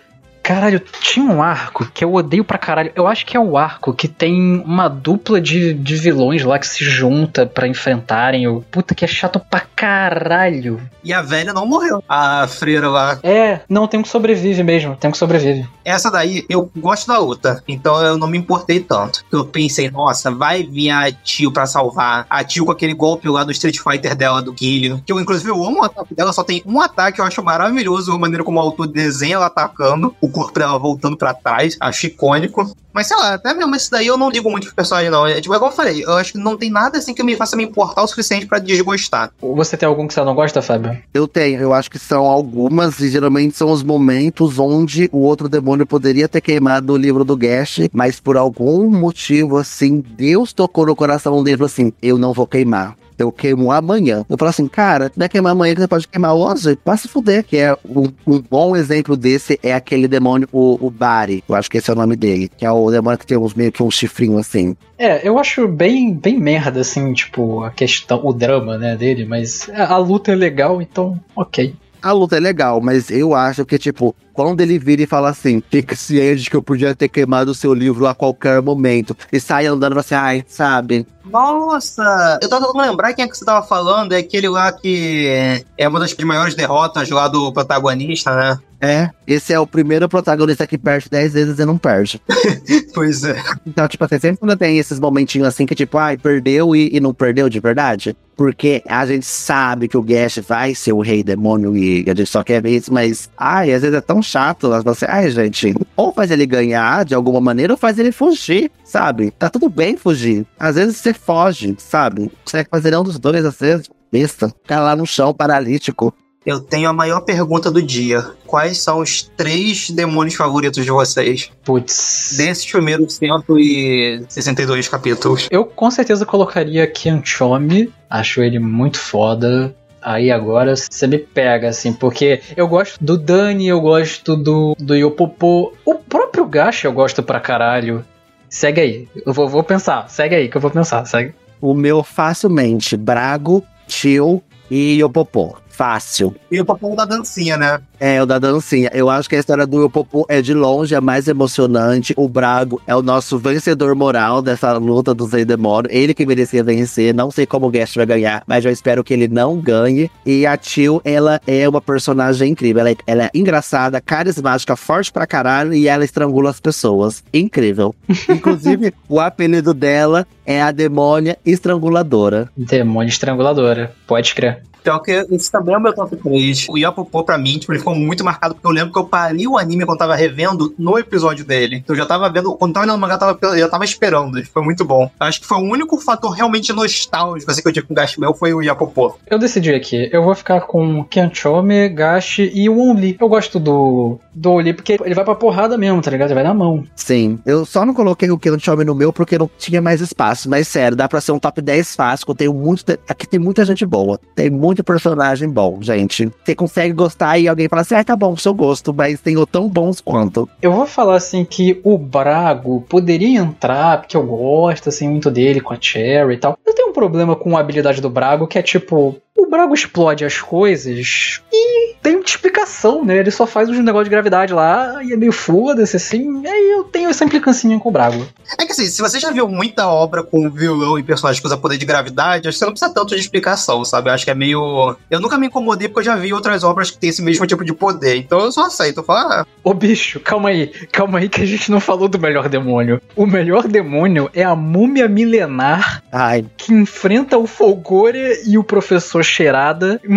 Caralho, tinha um arco que eu odeio pra caralho. Eu acho que é o arco que tem uma dupla de, de vilões lá que se junta para enfrentarem. o puta que é chato pra caralho. E a velha não morreu. A freira lá. É, não, tem um que sobrevive mesmo. Tem um que sobrevive. Essa daí, eu gosto da luta. Então eu não me importei tanto. Eu pensei, nossa, vai vir a tio pra salvar. A tio com aquele golpe lá do Street Fighter dela, do Guilherme. Que eu, inclusive, eu amo o ataque dela. Só tem um ataque, eu acho maravilhoso. A maneira como o autor desenha ela atacando. O corpo dela voltando para trás. Acho icônico. Mas sei lá, até mesmo esse daí eu não ligo muito pro personagem, não. É, tipo, é igual eu falei, eu acho que não tem nada assim que me faça me importar o suficiente para desgostar. Você tem algum que você não gosta, Fábio? Eu tenho, eu acho que são algumas, e geralmente são os momentos onde o outro demônio poderia ter queimado o livro do Gash, mas por algum motivo, assim, Deus tocou no coração dele assim: eu não vou queimar eu queimo amanhã. Eu falo assim, cara, não é queimar amanhã que você pode queimar hoje? Passa fuder. Que é um, um, bom exemplo desse é aquele demônio, o, o Bari. Eu acho que esse é o nome dele. Que é o demônio que tem uns meio que um chifrinho assim. É, eu acho bem, bem merda, assim, tipo, a questão, o drama, né, dele, mas a luta é legal, então, ok. A luta é legal, mas eu acho que, tipo, quando ele vira e fala assim, fica ciente de que eu podia ter queimado o seu livro a qualquer momento, e sai andando assim, ai, sabe? Nossa! Eu tava tentando lembrar quem é que você tava falando, é aquele lá que é uma das maiores derrotas lá do protagonista, né? É, esse é o primeiro protagonista que perde 10 vezes e não perde. <laughs> pois é. Então, tipo assim, sempre quando tem esses momentinhos assim que, tipo, ai, perdeu e, e não perdeu de verdade. Porque a gente sabe que o Gash vai ser o rei demônio e a gente só quer ver isso, mas, ai, às vezes é tão chato. Você, ai, gente, ou faz ele ganhar de alguma maneira ou faz ele fugir, sabe? Tá tudo bem fugir. Às vezes você foge, sabe? Você quer fazer um dos dois, às vezes, besta. Ficar lá no chão, paralítico. Eu tenho a maior pergunta do dia. Quais são os três demônios favoritos de vocês? Putz. Desses primeiros 162 capítulos. Eu com certeza colocaria Kianchomi. Acho ele muito foda. Aí agora você me pega, assim, porque eu gosto do Dani, eu gosto do, do Yopopo. O próprio Gacha eu gosto pra caralho. Segue aí, eu vou, vou pensar, segue aí que eu vou pensar, segue. O meu facilmente, Brago, Tio e Yopopô. Fácil. E o papo da dancinha, né? É, o da dancinha. Eu acho que a história do Yopopo é de longe a mais emocionante. O Brago é o nosso vencedor moral dessa luta do Demoro. Ele que merecia vencer. Não sei como o Guest vai ganhar, mas eu espero que ele não ganhe. E a Tio, ela é uma personagem incrível. Ela é, ela é engraçada, carismática, forte pra caralho e ela estrangula as pessoas. Incrível. <laughs> Inclusive, o apelido dela é a demônia estranguladora. Demônio estranguladora, pode crer. Pior que esse também é o meu top 3. O Yapopô, pra mim, tipo, ele ficou muito marcado, porque eu lembro que eu parei o anime quando tava revendo no episódio dele. Então eu já tava vendo, quando tava lendo o mangá, eu tava, eu já tava esperando. Foi muito bom. Acho que foi o único fator realmente nostálgico assim, que eu tive com o Gashmel foi o Yapopô. Eu decidi aqui, eu vou ficar com Kenchome, Gashi e o Only. Eu gosto do, do Only porque ele vai pra porrada mesmo, tá ligado? Ele vai na mão. Sim, eu só não coloquei o Kenchome no meu porque não tinha mais espaço. Mas sério, dá pra ser um top 10 fácil. Eu tenho muito. Aqui tem muita gente boa. Tem muito personagem bom, gente. Você consegue gostar e alguém fala assim: ah, tá bom, seu gosto, mas tem tão bons quanto. Eu vou falar assim que o Brago poderia entrar, porque eu gosto assim muito dele com a Cherry e tal. Eu tenho um problema com a habilidade do Brago, que é tipo, o Brago explode as coisas e tem explicação, né? Ele só faz uns negócios de gravidade lá e é meio foda-se, assim. Aí eu tenho essa implicância com o Brago. É que assim, se você já viu muita obra com vilão e personagem que usa poder de gravidade, acho que você não precisa tanto de explicação, sabe? Eu acho que é meio. Eu nunca me incomodei porque eu já vi outras obras que tem esse mesmo tipo de poder. Então eu só aceito. Eu falo, ah, Ô bicho, calma aí, calma aí que a gente não falou do melhor demônio. O melhor demônio é a múmia milenar Ai, que enfrenta o Folgore e o professor Cheirada. <laughs>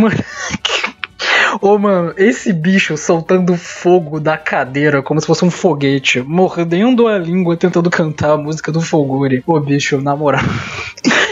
Ô, mano, esse bicho soltando fogo da cadeira como se fosse um foguete, mordendo a língua tentando cantar a música do Folgore. Ô, bicho, na moral. <laughs>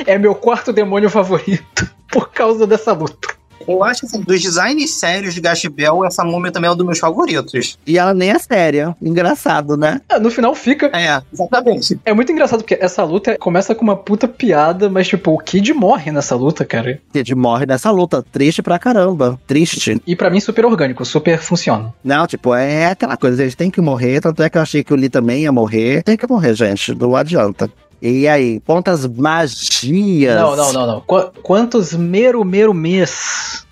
É meu quarto demônio favorito por causa dessa luta. Eu acho que assim, dos designs sérios de Gash Bell, essa múmia também é um dos meus favoritos. e ela nem é séria. Engraçado, né? Ah, no final fica. É, exatamente. É muito engraçado porque essa luta começa com uma puta piada, mas tipo, o Kid morre nessa luta, cara. Kid morre nessa luta. Triste pra caramba. Triste. E pra mim super orgânico, super funciona. Não, tipo, é aquela coisa, eles têm que morrer, tanto é que eu achei que o Lee também ia morrer. Tem que morrer, gente, não adianta. E aí, quantas magias? Não, não, não, não. Qu- quantos mero mero mês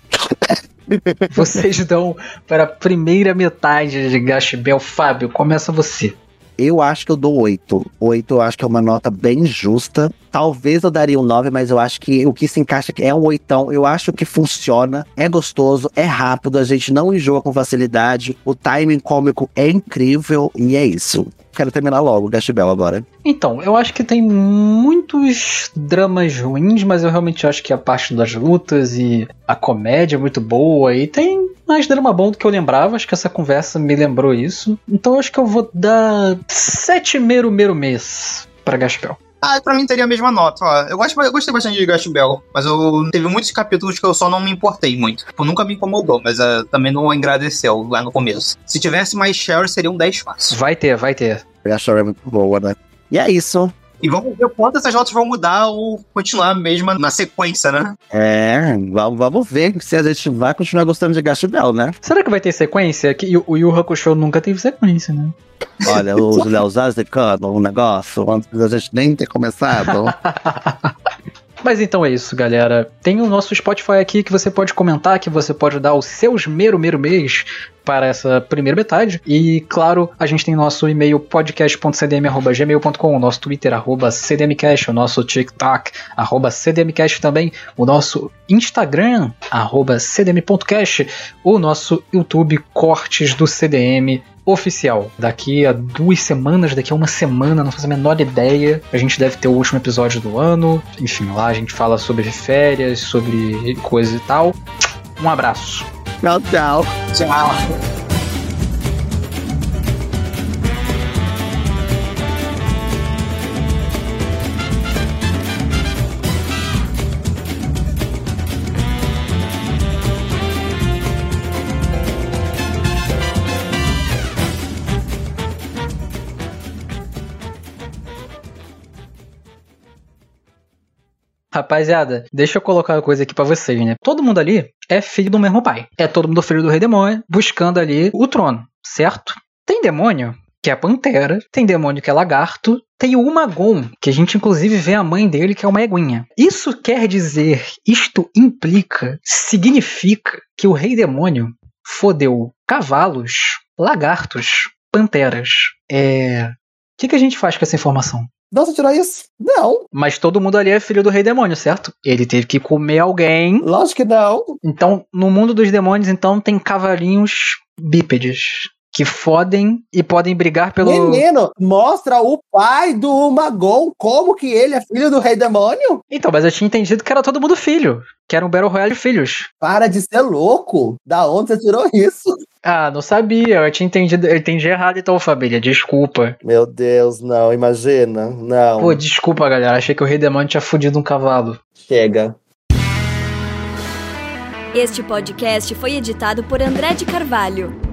<laughs> vocês dão para a primeira metade de Gash Bell? Fábio, começa você. Eu acho que eu dou 8. 8 eu acho que é uma nota bem justa. Talvez eu daria um 9, mas eu acho que o que se encaixa é um oitão. Eu acho que funciona, é gostoso, é rápido, a gente não enjoa com facilidade. O timing cômico é incrível e é isso. Quero terminar logo, Bell agora. Então, eu acho que tem muitos dramas ruins, mas eu realmente acho que a parte das lutas e a comédia é muito boa e tem mais drama bom do que eu lembrava. Acho que essa conversa me lembrou isso. Então eu acho que eu vou dar sete mero mero mês pra Gaspel. Ah, pra mim teria a mesma nota, ó. Eu, gosto, eu gostei bastante de Gash Bell, mas eu teve muitos capítulos que eu só não me importei muito. Tipo, nunca me incomodou, mas ah, também não agradeceu lá no começo. Se tivesse mais Sherry, seria um 10 fácil. Vai ter, vai ter. A Shore é muito boa, né? E é isso. E vamos ver quanto essas notas vão mudar ou continuar mesmo na sequência, né? É, vamos, vamos ver se a gente vai continuar gostando de Gash Bell, né? Será que vai ter sequência? Que o Yu Hakusho nunca teve sequência, né? Olha, os Léo zazicando um negócio antes da gente nem ter começado. <laughs> Mas então é isso, galera. Tem o nosso Spotify aqui que você pode comentar, que você pode dar os seus mero mero mês para essa primeira metade. E claro, a gente tem nosso e-mail podcast.cdm@gmail.com, o nosso Twitter arroba cdmcast, o nosso TikTok arroba cdmcast também, o nosso Instagram arroba cdm.cast, o nosso YouTube Cortes do CDM oficial. Daqui a duas semanas, daqui a uma semana, não faço a menor ideia, a gente deve ter o último episódio do ano. Enfim, lá a gente fala sobre férias, sobre coisas e tal. Um abraço. tchau, tchau. Tchau. Rapaziada, deixa eu colocar uma coisa aqui pra vocês, né? Todo mundo ali é filho do mesmo pai. É todo mundo filho do rei demônio, buscando ali o trono, certo? Tem demônio que é Pantera, tem demônio que é lagarto, tem o Umagon, que a gente inclusive vê a mãe dele, que é uma eguinha. Isso quer dizer, isto implica, significa que o rei demônio fodeu cavalos, lagartos, panteras. É. O que, que a gente faz com essa informação? Não, você tirou isso? Não. Mas todo mundo ali é filho do rei demônio, certo? Ele teve que comer alguém. Lógico que não. Então, no mundo dos demônios, então, tem cavalinhos bípedes que fodem e podem brigar pelo. Menino, mostra o pai do Magon, como que ele é filho do rei demônio? Então, mas eu tinha entendido que era todo mundo filho. Que era um Battle Royale de filhos. Para de ser louco. Da onde você tirou isso? Ah, não sabia. Eu tinha entendido. Eu entendi errado então, família. Desculpa. Meu Deus, não, imagina. Não. Pô, desculpa, galera. Achei que o rei demônio tinha fudido um cavalo. Chega. Este podcast foi editado por André de Carvalho.